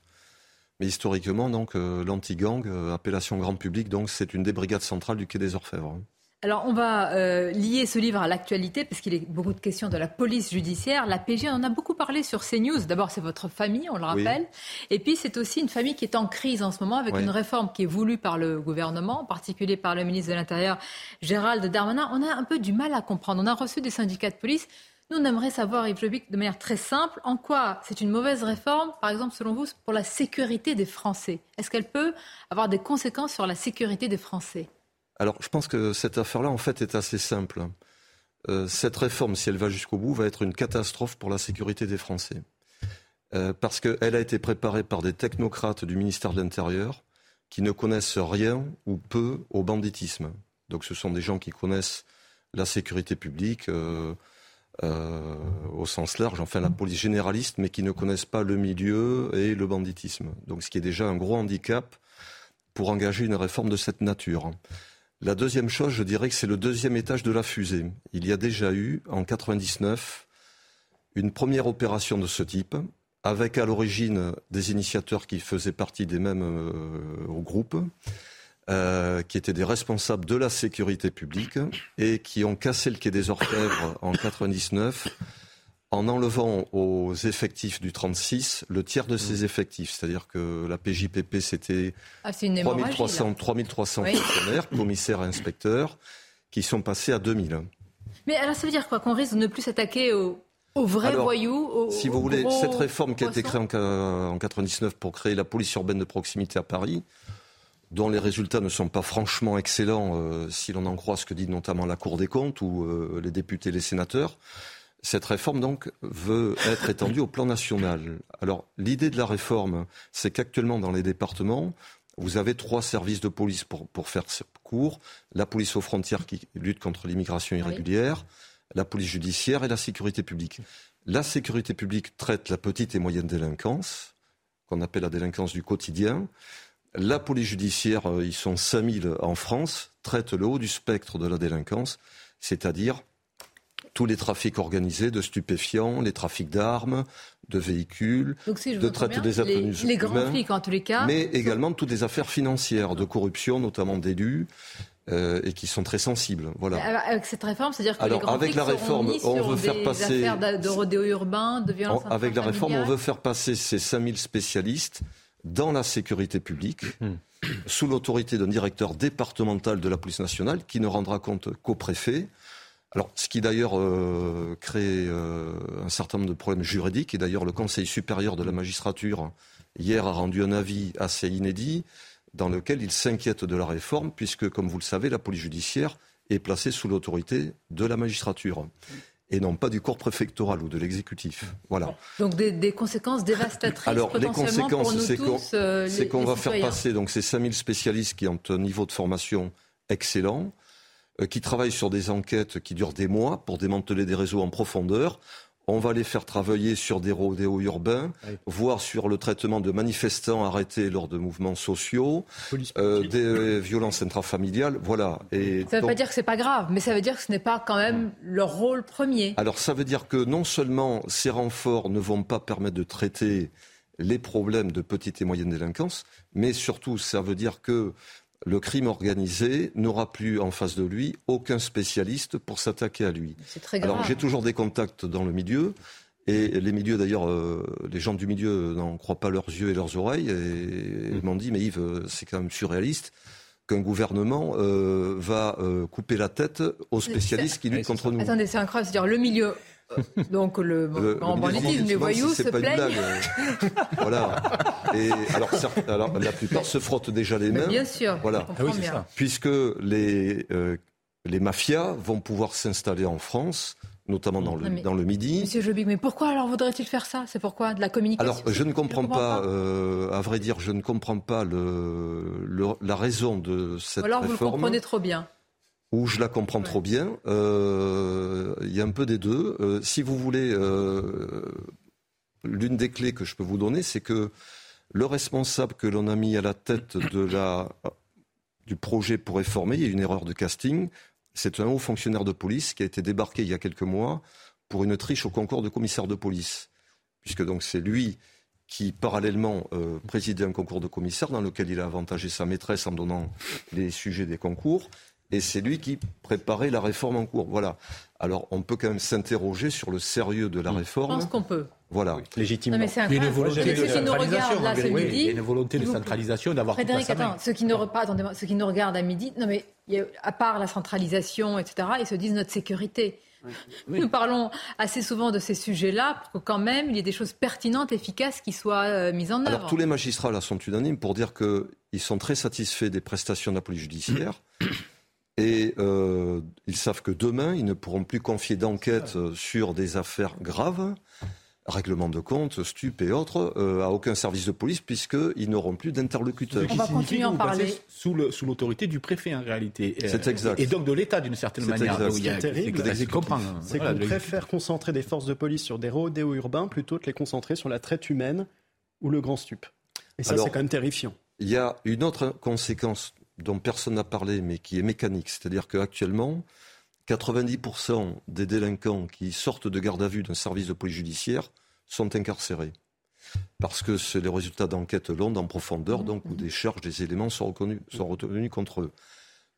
Mais historiquement, donc, euh, l'anti-gang, euh, appellation grand public, donc, c'est une des brigades centrales du quai des Orfèvres. Alors, on va euh, lier ce livre à l'actualité, parce qu'il est beaucoup de questions de la police judiciaire. La PJ, on en a beaucoup parlé sur CNews. D'abord, c'est votre famille, on le Oui. rappelle. Et puis, c'est aussi une famille qui est en crise en ce moment, avec Oui. une réforme qui est voulue par le gouvernement, en particulier par le ministre de l'Intérieur, Gérald Darmanin. On a un peu du mal à comprendre. On a reçu des syndicats de police. Nous, on aimerait savoir, Yves Jobic, de manière très simple, en quoi c'est une mauvaise réforme, par exemple, selon vous, pour la sécurité des Français. Est-ce qu'elle peut avoir des conséquences sur la sécurité des Français? Alors, je pense que cette affaire-là, en fait, est assez simple. Euh, cette réforme, si elle va jusqu'au bout, va être une catastrophe pour la sécurité des Français. Euh, parce qu'elle a été préparée par des technocrates du ministère de l'Intérieur qui ne connaissent rien ou peu au banditisme. Donc, ce sont des gens qui connaissent la sécurité publique euh, au sens large, enfin la police généraliste, mais qui ne connaissent pas le milieu et le banditisme. Donc, ce qui est déjà un gros handicap pour engager une réforme de cette nature. La deuxième chose, je dirais que c'est le deuxième étage de la fusée. Il y a déjà eu, en 99, une première opération de ce type, avec à l'origine des initiateurs qui faisaient partie des mêmes euh, au groupe, euh, qui étaient des responsables de la sécurité publique et qui ont cassé le quai des Orfèvres en 99 en enlevant aux effectifs du 36 le tiers de ses effectifs. C'est-à-dire que la PJPP, c'était Ah, c'est une hémorragie, 3300, là. 3300 Oui. fonctionnaires, commissaires et inspecteurs, qui sont passés à 2000. Mais alors, ça veut dire quoi Qu'on risque de ne plus s'attaquer aux, aux vrais Alors, voyous aux, Si vous voulez, cette réforme qui a été créée en, en 99 pour créer la police urbaine de proximité à Paris, dont les résultats ne sont pas franchement excellents, euh, si l'on en croit ce que dit notamment la Cour des comptes ou euh, les députés et les sénateurs, cette réforme donc veut être étendue au plan national. Alors l'idée de la réforme, c'est qu'actuellement dans les départements, vous avez trois services de police pour, pour faire ce cours. La police aux frontières qui lutte contre l'immigration irrégulière, la police judiciaire et la sécurité publique. La sécurité publique traite la petite et moyenne délinquance, qu'on appelle la délinquance du quotidien. La police judiciaire, euh, ils sont 5000 en France, traite le haut du spectre de la délinquance, c'est-à-dire tous les trafics organisés de stupéfiants, les trafics d'armes, de véhicules, Donc, si je de traite bien, des les, apprenus les grands humains, flics, en tous les cas, mais également toutes les affaires financières, de corruption, notamment d'élus, euh, et qui sont très sensibles. Voilà. Alors, avec cette réforme, c'est-à-dire que Alors, les grands avec flics la réforme, mis on sur veut des faire passer- affaires de, rodéo urbain, de violence En- avec la réforme, on veut faire passer ces 5000 spécialistes dans la sécurité publique, Hmm. sous l'autorité d'un directeur départemental de la police nationale qui ne rendra compte qu'au préfet. Alors, ce qui d'ailleurs euh, crée euh, un certain nombre de problèmes juridiques, et d'ailleurs le Conseil supérieur de la magistrature, hier, a rendu un avis assez inédit, dans lequel il s'inquiète de la réforme, puisque, comme vous le savez, la police judiciaire est placée sous l'autorité de la magistrature, et non pas du corps préfectoral ou de l'exécutif. Voilà. Donc des, des conséquences dévastatrices Alors, les conséquences, c'est qu'on euh, qu'on va faire passer donc, ces 5000 spécialistes qui ont un niveau de formation excellent, qui travaillent sur des enquêtes qui durent des mois pour démanteler des réseaux en profondeur. On va les faire travailler sur des rodéos urbains, voire sur le traitement de manifestants arrêtés lors de mouvements sociaux, euh, des euh, violences intrafamiliales. Voilà. Et Ça ne veut donc- pas dire que c'est pas grave, mais ça veut dire que ce n'est pas quand même leur rôle premier. alors ça veut dire que non seulement ces renforts ne vont pas permettre de traiter les problèmes de petite et moyenne délinquance, mais surtout ça veut dire que le crime organisé n'aura plus en face de lui aucun spécialiste pour s'attaquer à lui. C'est très Alors j'ai toujours des contacts dans le milieu Et les milieux, d'ailleurs, euh, les gens du milieu n'en croient pas leurs yeux et leurs oreilles. Et Mm. ils m'ont dit, mais Yves, c'est quand même surréaliste qu'un gouvernement euh, va euh, couper la tête aux spécialistes qui luttent contre nous. Attendez, c'est incroyable. C'est-à-dire le milieu. Euh, Donc le, Le- le banditisme, les voyous si c'est se pas une plaignent. euh, voilà. Et alors, certes- alors, la plupart se frottent déjà les Mais mains. bien sûr, Voilà. Ah oui, c'est bien. ça. Puisque les, euh, les mafias vont pouvoir s'installer en France, notamment dans le, mais- dans le Midi. Monsieur Jobic, mais pourquoi alors voudrait-il faire ça? C'est pourquoi? De la communication? Alors, je ne comprends pas, pas. euh, à vrai dire, je ne comprends pas le, le- la raison de cette Ou alors vous le comprenez trop bien. Ou je la comprends trop bien. Euh, Il y a un peu des deux. Euh, si vous voulez, euh, l'une des clés que je peux vous donner, c'est que le responsable que l'on a mis à la tête de la, du projet pour réformer, il y a une erreur de casting. C'est un haut fonctionnaire de police qui a été débarqué il y a quelques mois pour une triche au concours de commissaire de police. Puisque donc c'est lui qui, parallèlement, présidait un concours de commissaire dans lequel il a avantagé sa maîtresse en donnant les sujets des concours. Et c'est lui qui préparait la réforme en cours. Voilà. Alors, on peut quand même s'interroger sur le sérieux de la Je réforme. pense qu'on peut. Voilà. Non, mais c'est Il y a une volonté Ceux de qui nous regardent centralisation, là ce oui, midi. Il y a une volonté de centralisation d'avoir tout Frédéric, attends, ceux qui, ne, attendez, ceux qui nous regardent à midi, non mais à part la centralisation, etc., ils se disent notre sécurité. Nous parlons assez souvent de ces sujets-là pour que quand même il y ait des choses pertinentes, efficaces qui soient euh, mises en œuvre. Alors, tous les magistrats là sont unanimes pour dire qu'ils sont très satisfaits des prestations de la police judiciaire. Et euh, ils savent que demain, ils ne pourront plus confier d'enquête euh, sur des affaires graves, règlement de compte, stup et autres, euh, à aucun service de police, puisqu'ils n'auront plus d'interlocuteurs. On va continuer à en parler. Sous l'autorité du préfet en réalité. C'est exact. Et donc de l'État d'une certaine C'est manière. a- Ce qui est terrible, c'est- c'est c'est Voilà, qu'on préfère concentrer des forces de police sur des rodéos urbains plutôt que les concentrer sur la traite humaine ou le grand stup. Et ça, c'est quand même terrifiant. Il y a une autre conséquence dont personne n'a parlé, mais qui est mécanique. C'est-à-dire qu'actuellement, 90% des délinquants qui sortent de garde à vue d'un service de police judiciaire sont incarcérés. Parce que c'est les résultats d'enquêtes longues en profondeur, donc où des charges, des éléments sont, reconnus, sont retenus contre eux.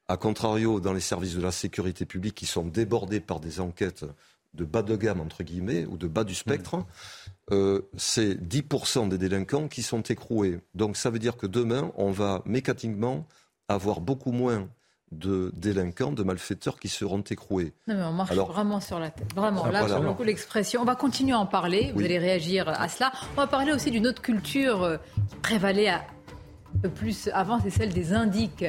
A contrario, dans les services de la sécurité publique qui sont débordés par des enquêtes de bas de gamme, entre guillemets, ou de bas du spectre, euh, c'est 10% des délinquants qui sont écroués. Donc ça veut dire que demain, on va mécaniquement avoir beaucoup moins de délinquants, de malfaiteurs qui seront écroués. Non, mais on marche Alors- vraiment sur la tête. Vraiment, Ah, là, voilà. sur le coup, l'expression. On va continuer à en parler. Vous Oui. allez réagir à cela. On va parler aussi d'une autre culture euh, qui prévalait à- un peu plus avant, c'est celle des indiques.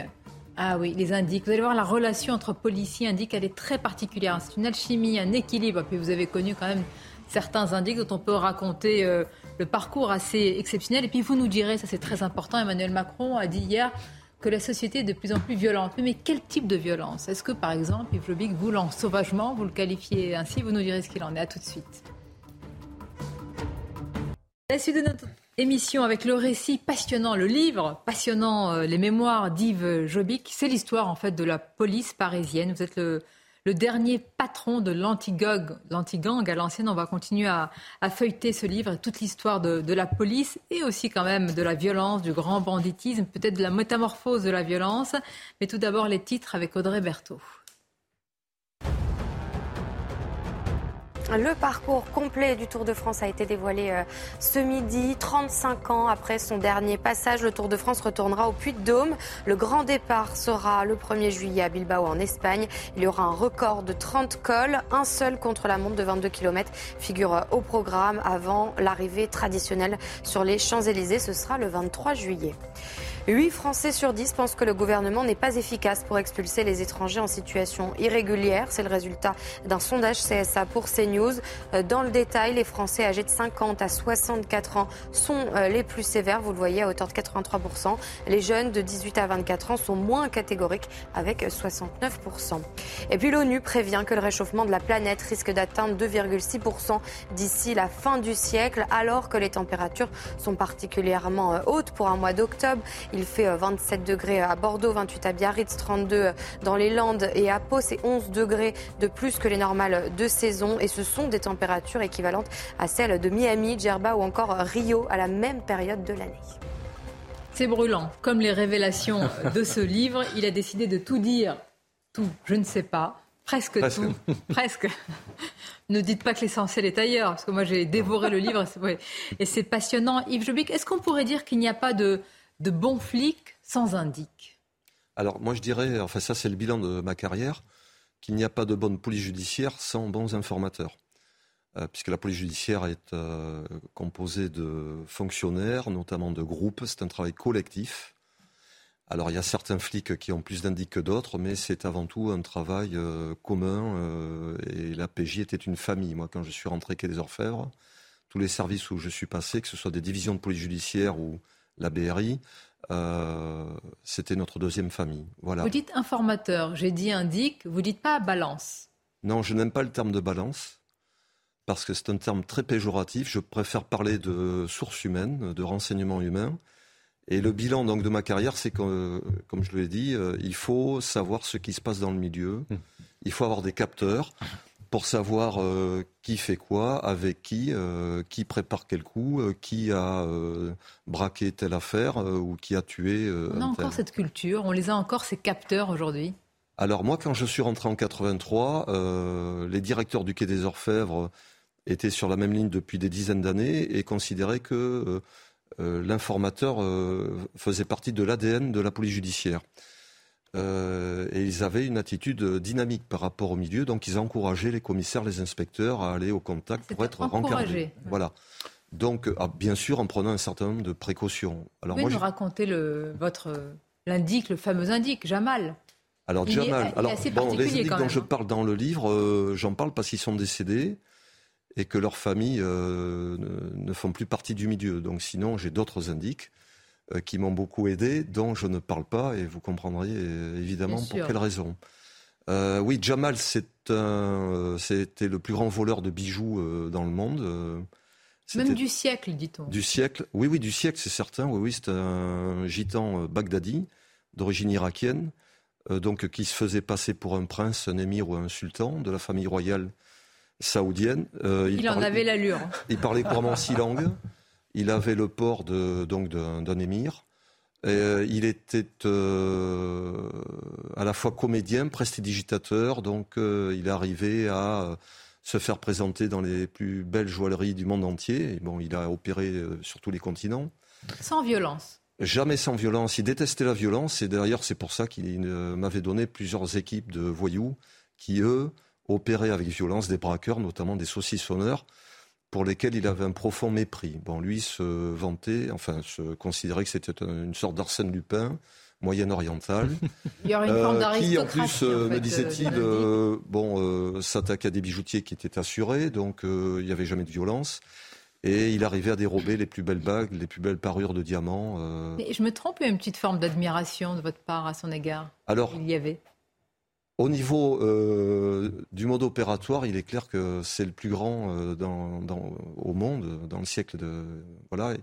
Ah oui, les indiques. Vous allez voir la relation entre policiers et indiques, elle est très particulière. C'est une alchimie, un équilibre. Puis vous avez connu quand même certains indiques dont on peut raconter euh, le parcours assez exceptionnel. Et puis vous nous direz, ça c'est très important, Emmanuel Macron a dit hier que la société est de plus en plus violente. Mais, quel type de violence? Est-ce que, par exemple, Yves Jobic, vous, l'ensauvagement, vous le qualifiez ainsi Vous nous direz ce qu'il en est. À tout de suite. La suite de notre émission avec le récit passionnant, le livre passionnant, euh, les mémoires d'Yves Jobic. C'est l'histoire, en fait, de la police parisienne. Vous êtes le, le dernier patron de l'anti-gang à l'ancienne. On va continuer à, à feuilleter ce livre, toute l'histoire de, de la police et aussi quand même de la violence, du grand banditisme, peut-être de la métamorphose de la violence. Mais tout d'abord les titres avec Audrey Berthaud. Le parcours complet du Tour de France a été dévoilé euh, ce midi. 35 ans après son dernier passage, le Tour de France retournera au Puy-de-Dôme. Le grand départ sera le 1er juillet à Bilbao en Espagne. Il y aura un record de 30 cols, un seul contre la montre de 22 km figure euh, au programme avant l'arrivée traditionnelle sur les Champs-Élysées. Ce sera le 23 juillet. 8 Français sur 10 pensent que le gouvernement n'est pas efficace pour expulser les étrangers en situation irrégulière. C'est le résultat d'un sondage CSA pour CNews. Euh, Dans le détail, les Français âgés de 50 à 64 ans sont euh, les plus sévères, vous le voyez, à hauteur de 83%. Les jeunes de 18 à 24 ans sont moins catégoriques avec 69%. Et puis l'ONU prévient que le réchauffement de la planète risque d'atteindre 2,6% d'ici la fin du siècle, alors que les températures sont particulièrement euh, hautes pour un mois d'octobre. Il fait euh, 27 degrés à Bordeaux, 28 à Biarritz, 32 dans les Landes et à Pau. C'est 11 degrés de plus que les normales de saison. Et ce sont des températures équivalentes à celles de Miami, Djerba ou encore Rio à la même période de l'année. C'est brûlant. Comme les révélations de ce livre, il a décidé de tout dire. Tout, je ne sais pas. Presque Presque. tout. Presque. Ne dites pas que l'essentiel est ailleurs, parce que moi j'ai dévoré le livre et c'est passionnant. Yves Jobic, est-ce qu'on pourrait dire qu'il n'y a pas de, de bons flics sans indique Alors moi je dirais, enfin ça c'est le bilan de ma carrière, qu'il n'y a pas de bonne police judiciaire sans bons informateurs. Euh, puisque la police judiciaire est euh, composée de fonctionnaires, notamment de groupes, c'est un travail collectif. Alors il y a certains flics qui ont plus d'indices que d'autres, mais c'est avant tout un travail euh, commun. Et la PJ était une famille. Moi, quand je suis rentré quai des Orfèvres, tous les services où je suis passé, que ce soit des divisions de police judiciaire ou la BRI, euh, c'était notre deuxième famille. Voilà. Vous dites informateur, j'ai dit indique, vous dites pas balance. Non, je n'aime pas le terme de balance parce que c'est un terme très péjoratif. Je préfère parler de sources humaines, de renseignements humains. Et le bilan donc de ma carrière, c'est que, comme je l'ai dit, euh, il faut savoir ce qui se passe dans le milieu. Hum. Il faut avoir des capteurs pour savoir euh, qui fait quoi, avec qui, euh, qui prépare quel coup, qui a braqué telle affaire ou qui a tué. on a encore cette culture, on les a encore ces capteurs aujourd'hui. Alors moi, quand je suis rentré en 83, les directeurs du Quai des Orfèvres étaient sur la même ligne depuis des dizaines d'années et considéraient que euh, l'informateur euh, faisait partie de l'ADN de la police judiciaire. Euh, et ils avaient une attitude dynamique par rapport au milieu, donc ils encourageaient les commissaires, les inspecteurs à aller au contact pour être rencardés. Voilà. Donc, ah, bien sûr, en prenant un certain nombre de précautions. Alors, Vous pouvez nous raconter le, votre l'indique, le fameux indique, Jamal. Alors, Jamal, alors, les indiques dont je parle dans le livre, j'en parle parce qu'ils sont décédés et que leurs familles euh, ne, font plus partie du milieu. Donc sinon, j'ai d'autres indices euh, qui m'ont beaucoup aidé, dont je ne parle pas, et vous comprendriez euh, évidemment pour quelle raison. oui, Jamal, c'était le plus grand voleur de bijoux dans le monde. Même du siècle, dit-on. Du siècle, oui, oui, du siècle, c'est certain. Oui, oui, c'est un gitan baghdadi d'origine irakienne, donc qui se faisait passer pour un prince, un émir ou un sultan de la famille royale saoudienne. Euh, il, en avait l'allure. Il parlait couramment six langues. Il avait le port de, donc d'un émir. Euh, il était euh, à la fois comédien, prestidigitateur, donc il arrivait à se faire présenter dans les plus belles joailleries du monde entier. bon, il a opéré sur tous les continents. Sans violence. Jamais sans violence. Il détestait la violence et d'ailleurs c'est pour ça qu'il m'avait donné plusieurs équipes de voyous qui, eux, opérer avec violence des braqueurs, notamment des saucissonneurs, pour lesquels il avait un profond mépris. Bon, lui se vantait, enfin, se considérait que c'était une sorte d'Arsène Lupin, moyen-oriental. Il y aurait une forme euh, Qui, en plus, euh, me disait-il, euh, bon, s'attaque à des bijoutiers qui étaient assurés, donc il n'y avait jamais de violence. Et il arrivait à dérober les plus belles bagues, les plus belles parures de diamants. Mais je me trompe, il y a une petite forme d'admiration de votre part à son égard? Alors, il y avait. Au niveau euh, du mode opératoire, il est clair que c'est le plus grand euh, au monde dans le siècle de voilà.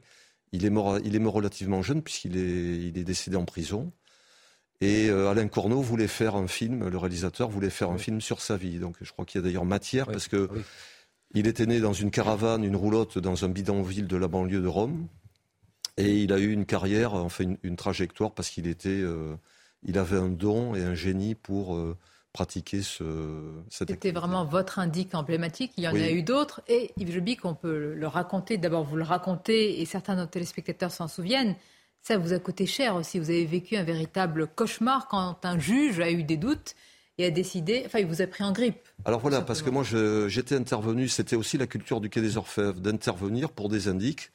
Il est mort, il est mort relativement jeune puisqu'il est, il est décédé en prison. Et euh, Alain Corneau voulait faire un film, le réalisateur voulait faire un film sur sa vie. Donc je crois qu'il y a d'ailleurs matière parce que il était né dans une caravane, une roulotte dans un bidonville de la banlieue de Rome. Et il a eu une carrière, enfin une, une trajectoire parce qu'il était il avait un don et un génie pour euh, pratiquer ce, cette C'était vraiment votre indique emblématique. Il y en a eu d'autres. Et Yves Jobic, on peut le raconter. D'abord, vous le racontez et certains de nos téléspectateurs s'en souviennent. Ça vous a coûté cher aussi. Vous avez vécu un véritable cauchemar quand un juge a eu des doutes et a décidé, enfin, il vous a pris en grippe. Alors voilà, parce que moi, j'étais intervenu, c'était aussi la culture du Quai des Orfèvres, d'intervenir pour des indiques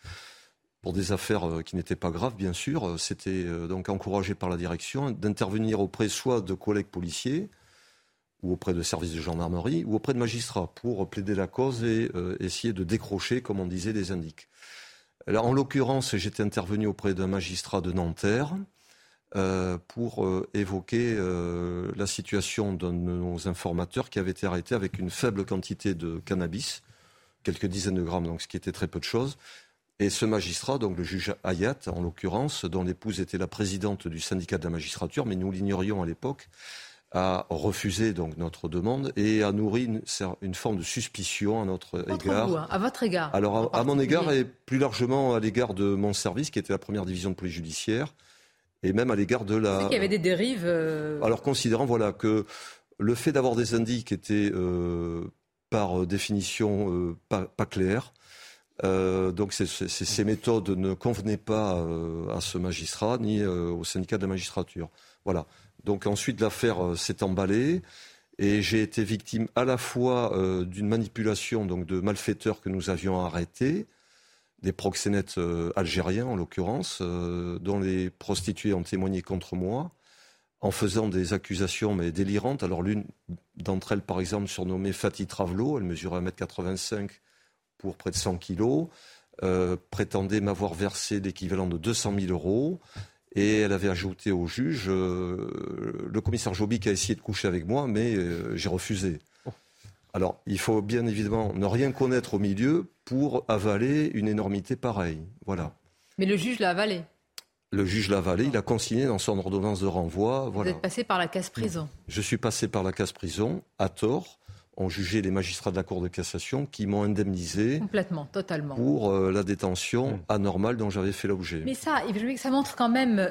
pour des affaires euh, qui n'étaient pas graves, bien sûr. Euh, c'était euh, donc encouragé par la direction d'intervenir auprès soit de collègues policiers, ou auprès de services de gendarmerie, ou auprès de magistrats, pour plaider la cause et essayer de décrocher, comme on disait, des indices. en l'occurrence, j'étais intervenu auprès d'un magistrat de Nanterre pour évoquer la situation d'un de nos informateurs qui avait été arrêté avec une faible quantité de cannabis, quelques dizaines de grammes, donc ce qui était très peu de choses, et ce magistrat, donc le juge Hayat, en l'occurrence, dont l'épouse était la présidente du syndicat de la magistrature, mais nous l'ignorions à l'époque, a refusé donc notre demande et a nourri une, forme de suspicion à notre égard. Hein, à votre égard Alors à, mon égard et plus largement à l'égard de mon service, qui était la première division de police judiciaire, et même à l'égard de la. qu'il y avait des dérives. Euh, Alors considérant voilà que le fait d'avoir des indices qui étaient euh, par définition pas, pas claires. donc ces méthodes ne convenaient pas à ce magistrat ni au syndicat de la magistrature. Voilà. Donc ensuite l'affaire s'est emballée. Et j'ai été victime à la fois euh, d'une manipulation donc de malfaiteurs que nous avions arrêtés, des proxénètes euh, algériens en l'occurrence, euh, dont les prostituées ont témoigné contre moi, en faisant des accusations mais délirantes. Alors l'une d'entre elles, par exemple, surnommée Fatih Travelo, elle mesurait 1m85 pour près de 100 kilos, prétendait m'avoir versé l'équivalent de 200 000 euros. Et elle avait ajouté au juge, euh, le commissaire Jobic a essayé de coucher avec moi, mais euh, j'ai refusé. Oh. Alors, il faut bien évidemment ne rien connaître au milieu pour avaler une énormité pareille. Voilà. Mais le juge l'a avalé. Le juge l'a avalé, il a consigné dans son ordonnance de renvoi. Vous êtes passé par la casse prison. Je suis passé par la casse prison, à tort ont jugé les magistrats de la Cour de cassation qui m'ont indemnisé complètement, totalement pour euh, la détention mmh. anormale dont j'avais fait l'objet. Mais ça, ça montre quand même euh,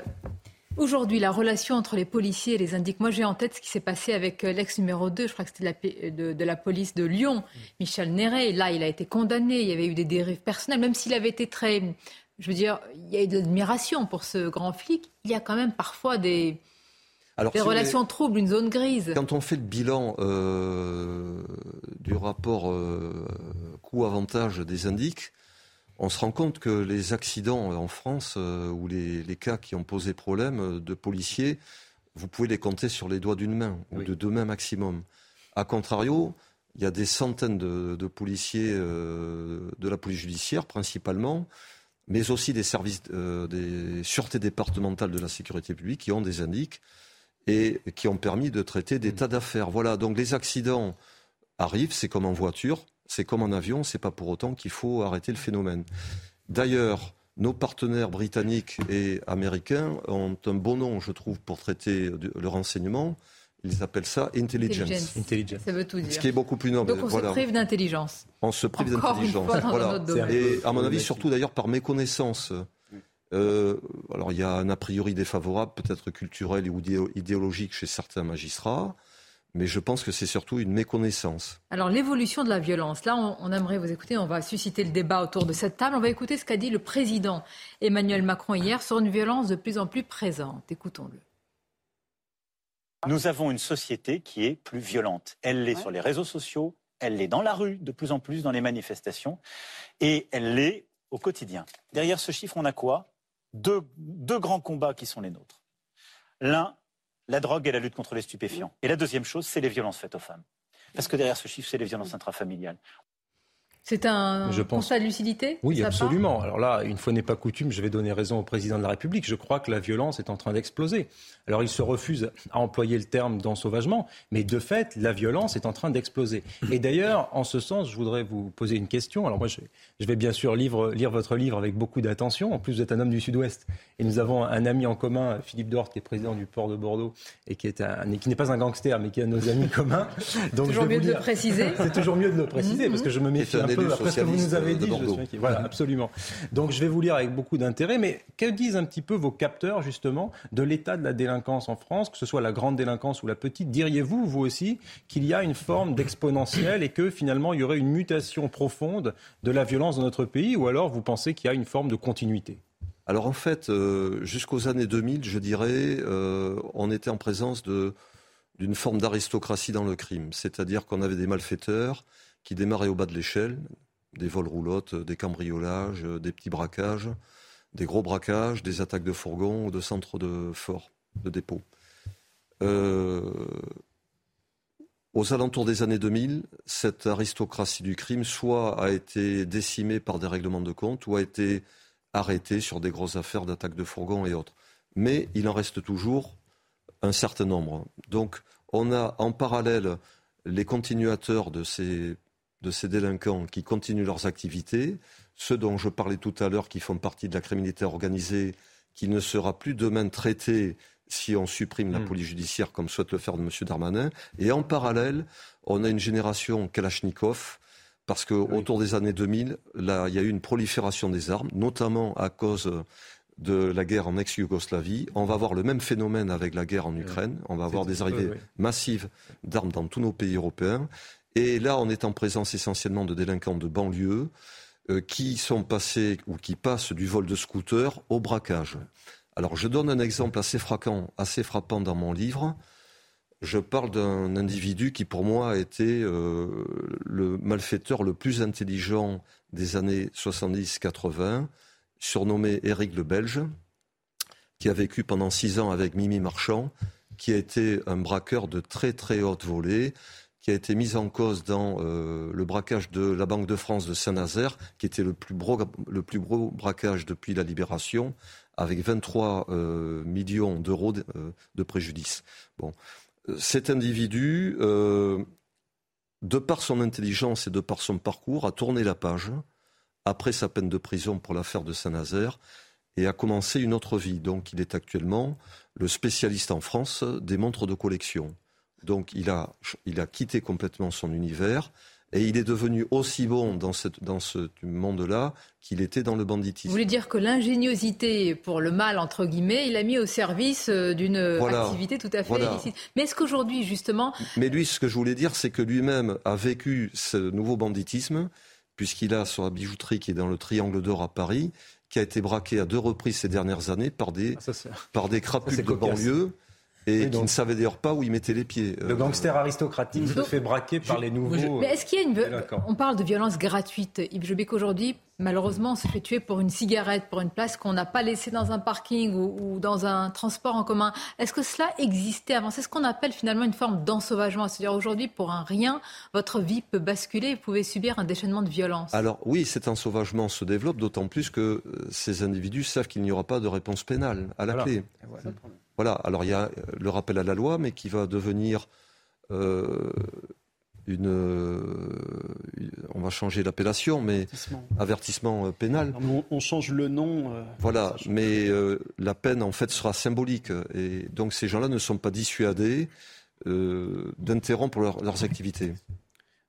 aujourd'hui la relation entre les policiers et les indiques. Moi, j'ai en tête ce qui s'est passé avec euh, l'ex numéro 2, je crois que c'était de, de, la police de Lyon, mmh. Michel Néret. Là, il a été condamné. Il y avait eu des dérives personnelles, même s'il avait été très, je veux dire, il y a eu de l'admiration pour ce grand flic. Il y a quand même parfois des des relations troubles, une zone grise. Quand on fait le bilan euh, du rapport euh, coût-avantage des indiques, on se rend compte que les accidents en France euh, ou les, cas qui ont posé problème de policiers, vous pouvez les compter sur les doigts d'une main ou de deux mains maximum. A contrario, il y a des centaines de, policiers de la police judiciaire principalement, mais aussi des services des sûretés départementales de la sécurité publique qui ont des indiques et qui ont permis de traiter des tas d'affaires. Voilà, donc les accidents arrivent, c'est comme en voiture, c'est comme en avion, c'est pas pour autant qu'il faut arrêter le phénomène. D'ailleurs, nos partenaires britanniques et américains ont un bon nom, je trouve, pour traiter le renseignement. Ils appellent ça intelligence. intelligence. Ça veut tout dire. Ce qui est beaucoup plus noble. Donc on se prive d'intelligence. On se prive d'intelligence. Voilà. Et à mon avis, surtout d'ailleurs par méconnaissance. Euh, alors il y a un a priori défavorable, peut-être culturel ou idéologique chez certains magistrats, mais je pense que c'est surtout une méconnaissance. Alors l'évolution de la violence, là on, aimerait vous écouter, on va susciter le débat autour de cette table, on va écouter ce qu'a dit le président Emmanuel Macron hier sur une violence de plus en plus présente. Écoutons-le. Nous avons une société qui est plus violente. Elle l'est sur les réseaux sociaux, elle l'est dans la rue de plus en plus dans les manifestations, et elle l'est au quotidien. Derrière ce chiffre, on a quoi? Deux, grands combats qui sont les nôtres. L'un, la drogue et la lutte contre les stupéfiants. Et la deuxième chose, c'est les violences faites aux femmes. Parce que derrière ce chiffre, c'est les violences intrafamiliales. C'est un constat de lucidité Oui, absolument. Alors là, une fois n'est pas coutume, je vais donner raison au président de la République. Je crois que la violence est en train d'exploser. Alors il se refuse à employer le terme d'ensauvagement, mais de fait, la violence est en train d'exploser. Et d'ailleurs, en ce sens, je voudrais vous poser une question. Alors moi, je, vais bien sûr lire, votre livre avec beaucoup d'attention. En plus, vous êtes un homme du Sud-Ouest. Et nous avons un ami en commun, Philippe Dort, qui est président du port de Bordeaux, et qui, est qui n'est pas un gangster, mais qui est un de nos amis communs. Donc, toujours mieux de le préciser. C'est toujours mieux de le préciser, parce que je me méfie un peu après ce que vous nous avez dit. Je Voilà, absolument. Donc je vais vous lire avec beaucoup d'intérêt, mais que disent un petit peu vos capteurs, justement, de l'état de la délinquance en France, que ce soit la grande délinquance ou la petite? Diriez-vous, vous aussi, qu'il y a une forme d'exponentielle et que finalement il y aurait une mutation profonde de la violence dans notre pays, ou alors vous pensez qu'il y a une forme de continuité? Alors en fait, euh, jusqu'aux années 2000, je dirais, euh, on était en présence d'une forme d'aristocratie dans le crime. C'est-à-dire qu'on avait des malfaiteurs qui démarraient au bas de l'échelle, des vols roulottes, des cambriolages, des petits braquages, des gros braquages, des attaques de fourgons ou de centres de forts, de dépôts. Euh, aux alentours des années 2000, cette aristocratie du crime soit a été décimée par des règlements de compte ou a été arrêtée sur des grosses affaires d'attaques de fourgons et autres. Mais il en reste toujours un certain nombre. Donc on a en parallèle les continuateurs de ces de ces délinquants qui continuent leurs activités, ceux dont je parlais tout à l'heure qui font partie de la criminalité organisée, qui ne sera plus demain traité si on supprime la hmm. police judiciaire comme souhaite le faire de M. Darmanin. Et en parallèle, on a une génération Kalachnikov, parce qu'autour des années 2000, là, il y a eu une prolifération des armes, notamment à cause de la guerre en ex-Yougoslavie. On va avoir le même phénomène avec la guerre en Ukraine. On va avoir des arrivées massives d'armes dans tous nos pays européens. Et là, on est en présence essentiellement de délinquants de banlieue euh, qui sont passés ou qui passent du vol de scooter au braquage. Alors, je donne un exemple assez frappant, assez frappant dans mon livre. Je parle d'un individu qui, pour moi, a été euh, le malfaiteur le plus intelligent des années 70-80, surnommé Éric le Belge, qui a vécu pendant six ans avec Mimi Marchand, qui a été un braqueur de très très haute volée, qui a été mis en cause dans euh, le braquage de la Banque de France de Saint-Nazaire, qui était le plus, gros, braquage depuis la libération, avec 23 euh, millions d'euros de, euh, de, préjudice. Bon. Cet individu, de par son intelligence et de par son parcours, a tourné la page après sa peine de prison pour l'affaire de Saint-Nazaire et a commencé une autre vie. Donc il est actuellement le spécialiste en France des montres de collection. Donc il a, il a quitté complètement son univers et il est devenu aussi bon dans, cette, dans ce monde-là qu'il était dans le banditisme. Vous voulez dire que l'ingéniosité pour le mal, entre guillemets, il a mis au service euh, d'une activité tout à fait illicite. Mais est-ce qu'aujourd'hui, justement... Mais lui, ce que je voulais dire, c'est que lui-même a vécu ce nouveau banditisme, puisqu'il a sur la bijouterie qui est dans le Triangle d'Or à Paris, qui a été braqué à deux reprises ces dernières années par des, ah, par des crapules de banlieue et qui ne savait d'ailleurs pas où il mettait les pieds. Le gangster aristocratique se fait braquer par les nouveaux. Mais est-ce qu'il y a une. On parle de violence gratuite. Yves Jobic, aujourd'hui, malheureusement, on se fait tuer pour une cigarette, pour une place qu'on n'a pas laissée dans un parking ou, dans un transport en commun. Est-ce que cela existait avant? C'est ce qu'on appelle finalement une forme d'ensauvagement. C'est-à-dire aujourd'hui, pour un rien, votre vie peut basculer, vous pouvez subir un déchaînement de violence. Alors oui, cet ensauvagement se développe, d'autant plus que euh, ces individus savent qu'il n'y aura pas de réponse pénale à la clé. Voilà, alors il y a le rappel à la loi, mais qui va devenir euh, une, On va changer l'appellation, mais avertissement, euh, pénal. On, change le nom. Euh, voilà, mais la peine en fait sera symbolique. Et donc ces gens-là ne sont pas dissuadés d'interrompre leurs activités.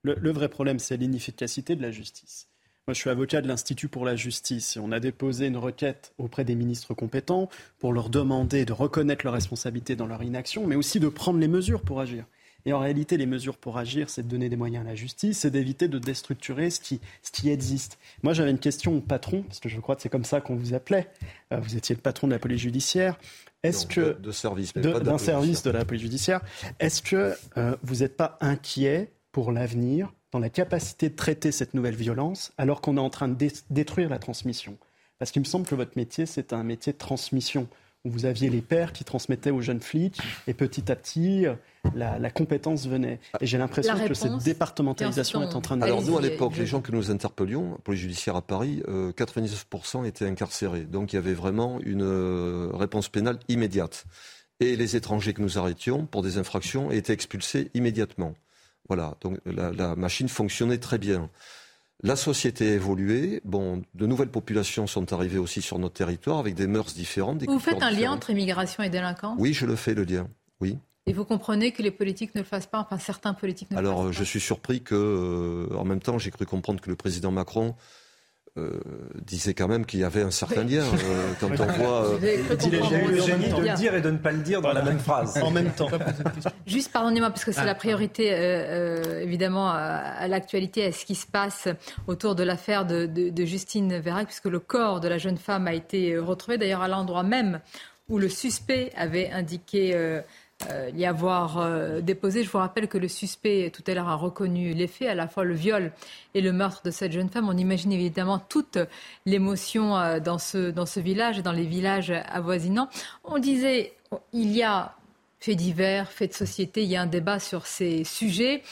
le vrai problème, c'est l'inefficacité de la justice. Moi, je suis avocat de l'Institut pour la justice et on a déposé une requête auprès des ministres compétents pour leur demander de reconnaître leurs responsabilités dans leur inaction, mais aussi de prendre les mesures pour agir. Et en réalité, les mesures pour agir, c'est de donner des moyens à la justice, c'est d'éviter de déstructurer ce qui, ce qui existe. Moi, j'avais une question au patron, parce que je crois que c'est comme ça qu'on vous appelait. Euh, vous étiez le patron de la police judiciaire. Est-ce que de, service, d'un service de la police judiciaire, est-ce que euh, vous n'êtes pas inquiet pour l'avenir dans la capacité de traiter cette nouvelle violence alors qu'on est en train de détruire la transmission. Parce qu'il me semble que votre métier, c'est un métier de transmission, où vous aviez les pères qui transmettaient aux jeunes flics, et petit à petit, la, compétence venait. Et j'ai l'impression que cette départementalisation est en train de... Alors nous, à l'époque, les gens que nous interpellions, pour les judiciaires à Paris, 99% euh, étaient incarcérés. Donc il y avait vraiment une euh, réponse pénale immédiate. Et les étrangers que nous arrêtions pour des infractions étaient expulsés immédiatement. Voilà, donc la, machine fonctionnait très bien. La société a évolué. Bon, de nouvelles populations sont arrivées aussi sur notre territoire avec des mœurs différentes. vous faites un lien entre immigration et délinquance? Oui, je le fais, le lien. Oui. Et vous comprenez que les politiques ne le fassent pas, enfin certains politiques ne le fassent pas Alors, je suis surpris que, euh, en même temps, j'ai cru comprendre que le président Macron euh, disait quand même qu'il y avait un certain lien euh, quand on voit. Euh, il a eu le génie de le dire et de ne pas le dire dans la même phrase. En même temps. Juste, pardonnez-moi, parce que c'est la priorité, évidemment, à, l'actualité, à ce qui se passe autour de l'affaire de, de, Justine Vérac, puisque le corps de la jeune femme a été retrouvé, d'ailleurs, à l'endroit même où le suspect avait indiqué euh, y avoir euh, déposé. Je vous rappelle que le suspect, tout à l'heure, a reconnu les faits, à la fois le viol et le meurtre de cette jeune femme. On imagine évidemment toute l'émotion euh, dans, ce, dans ce village et dans les villages avoisinants. On disait, il y a faits divers, faits de société, il y a un débat sur ces sujets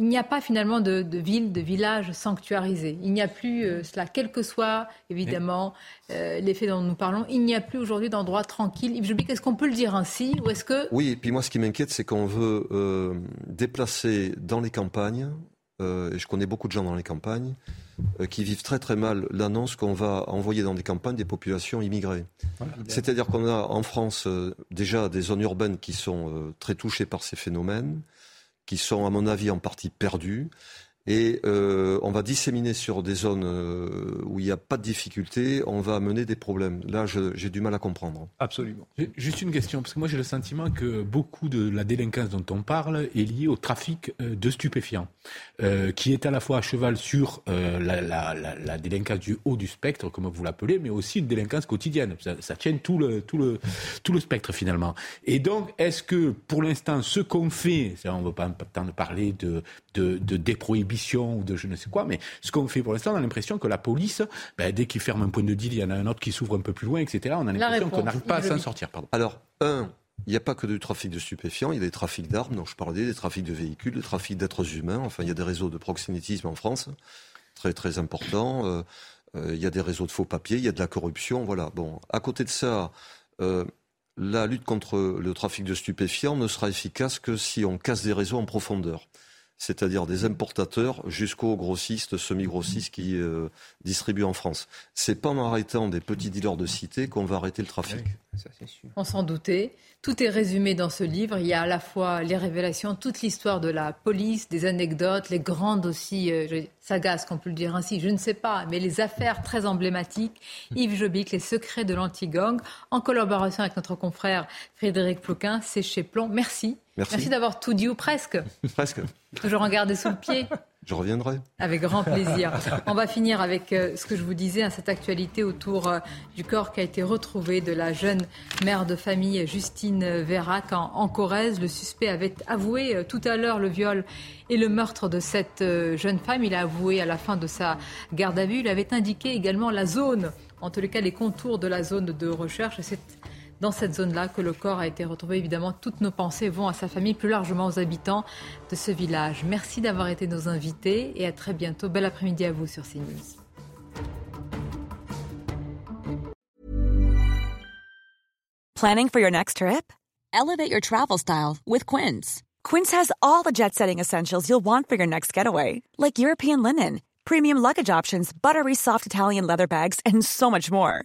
il n'y a pas finalement de, de ville, de village sanctuarisé. Il n'y a plus euh, cela, quel que soit évidemment euh, l'effet dont nous parlons. Il n'y a plus aujourd'hui d'endroit tranquille. Est-ce qu'on peut le dire ainsi ou est-ce que Oui, et puis moi ce qui m'inquiète, c'est qu'on veut euh, déplacer dans les campagnes. et je connais beaucoup de gens dans les campagnes qui vivent très très mal l'annonce qu'on va envoyer dans des campagnes des populations immigrées. C'est-à-dire qu'on a en France déjà des zones urbaines qui sont très touchées par ces phénomènes qui sont, à mon avis, en partie perdus. Et euh, on va disséminer sur des zones euh, où il n'y a pas de difficulté, on va amener des problèmes. Là, j'ai du mal à comprendre. Absolument. Juste une question, parce que moi j'ai le sentiment que beaucoup de la délinquance dont on parle est liée au trafic euh, de stupéfiants, qui est à la fois à cheval sur la, la, la, délinquance du haut du spectre, comme vous l'appelez, mais aussi une délinquance quotidienne. Ça, ça tient tout le, tout, le, tout le spectre finalement. Et donc, est-ce que pour l'instant, ce qu'on fait, on ne veut pas tant parler de, de, de déprohibition, ou de je ne sais quoi. Mais ce qu'on fait pour l'instant, on a l'impression que la police, ben, dès qu'il ferme un point de deal, il y en a un autre qui s'ouvre un peu plus loin, etc. On a l'impression qu'on n'arrive pas à s'en sortir. Pardon. Alors, un, il n'y a pas que du trafic de stupéfiants, il y a des trafics d'armes, dont je parlais, des trafics de véhicules, des trafics d'êtres humains. Enfin, il y a des réseaux de proxénétisme en France, très très importants. Euh, euh, il y a des réseaux de faux papiers, il y a de la corruption. Voilà. Bon, à côté de ça, euh, la lutte contre le trafic de stupéfiants ne sera efficace que si on casse des réseaux en profondeur c'est-à-dire des importateurs jusqu'aux grossistes, semi-grossistes qui euh, distribuent en France. C'est pas en arrêtant des petits dealers de cité qu'on va arrêter le trafic. On s'en doutait. Tout est résumé dans ce livre. Il y a à la fois les révélations, toute l'histoire de la police, des anecdotes, les grandes aussi euh, sagas, qu'on peut le dire ainsi, je ne sais pas, mais les affaires très emblématiques. Yves Jobic, les secrets de l'anti-gang, en collaboration avec notre confrère Frédéric Ploquin, c'est chez Plomb. Merci. Merci, d'avoir tout dit ou presque. presque. Toujours en garder sous le pied. Je reviendrai. Avec grand plaisir. On va finir avec euh, ce que je vous disais, hein, cette actualité autour euh, du corps qui a été retrouvé de la jeune mère de famille Justine Vérac en, Corrèze. Le suspect avait avoué euh, tout à l'heure le viol et le meurtre de cette jeune femme. Il a avoué à la fin de sa garde à vue. Il avait indiqué également la zone, en tous les cas les contours de la zone de recherche. Dans cette zone-là que le corps a été retrouvé. Évidemment, toutes nos pensées vont à sa famille, plus largement aux habitants de ce village. Merci d'avoir été nos invités et à très bientôt. Bel après-midi à vous sur CNews. Planning for your next trip? Elevate your travel style with Quince. Quince has all the jet-setting essentials you'll want for your next getaway, like European linen, premium luggage options, buttery soft Italian leather bags, and so much more.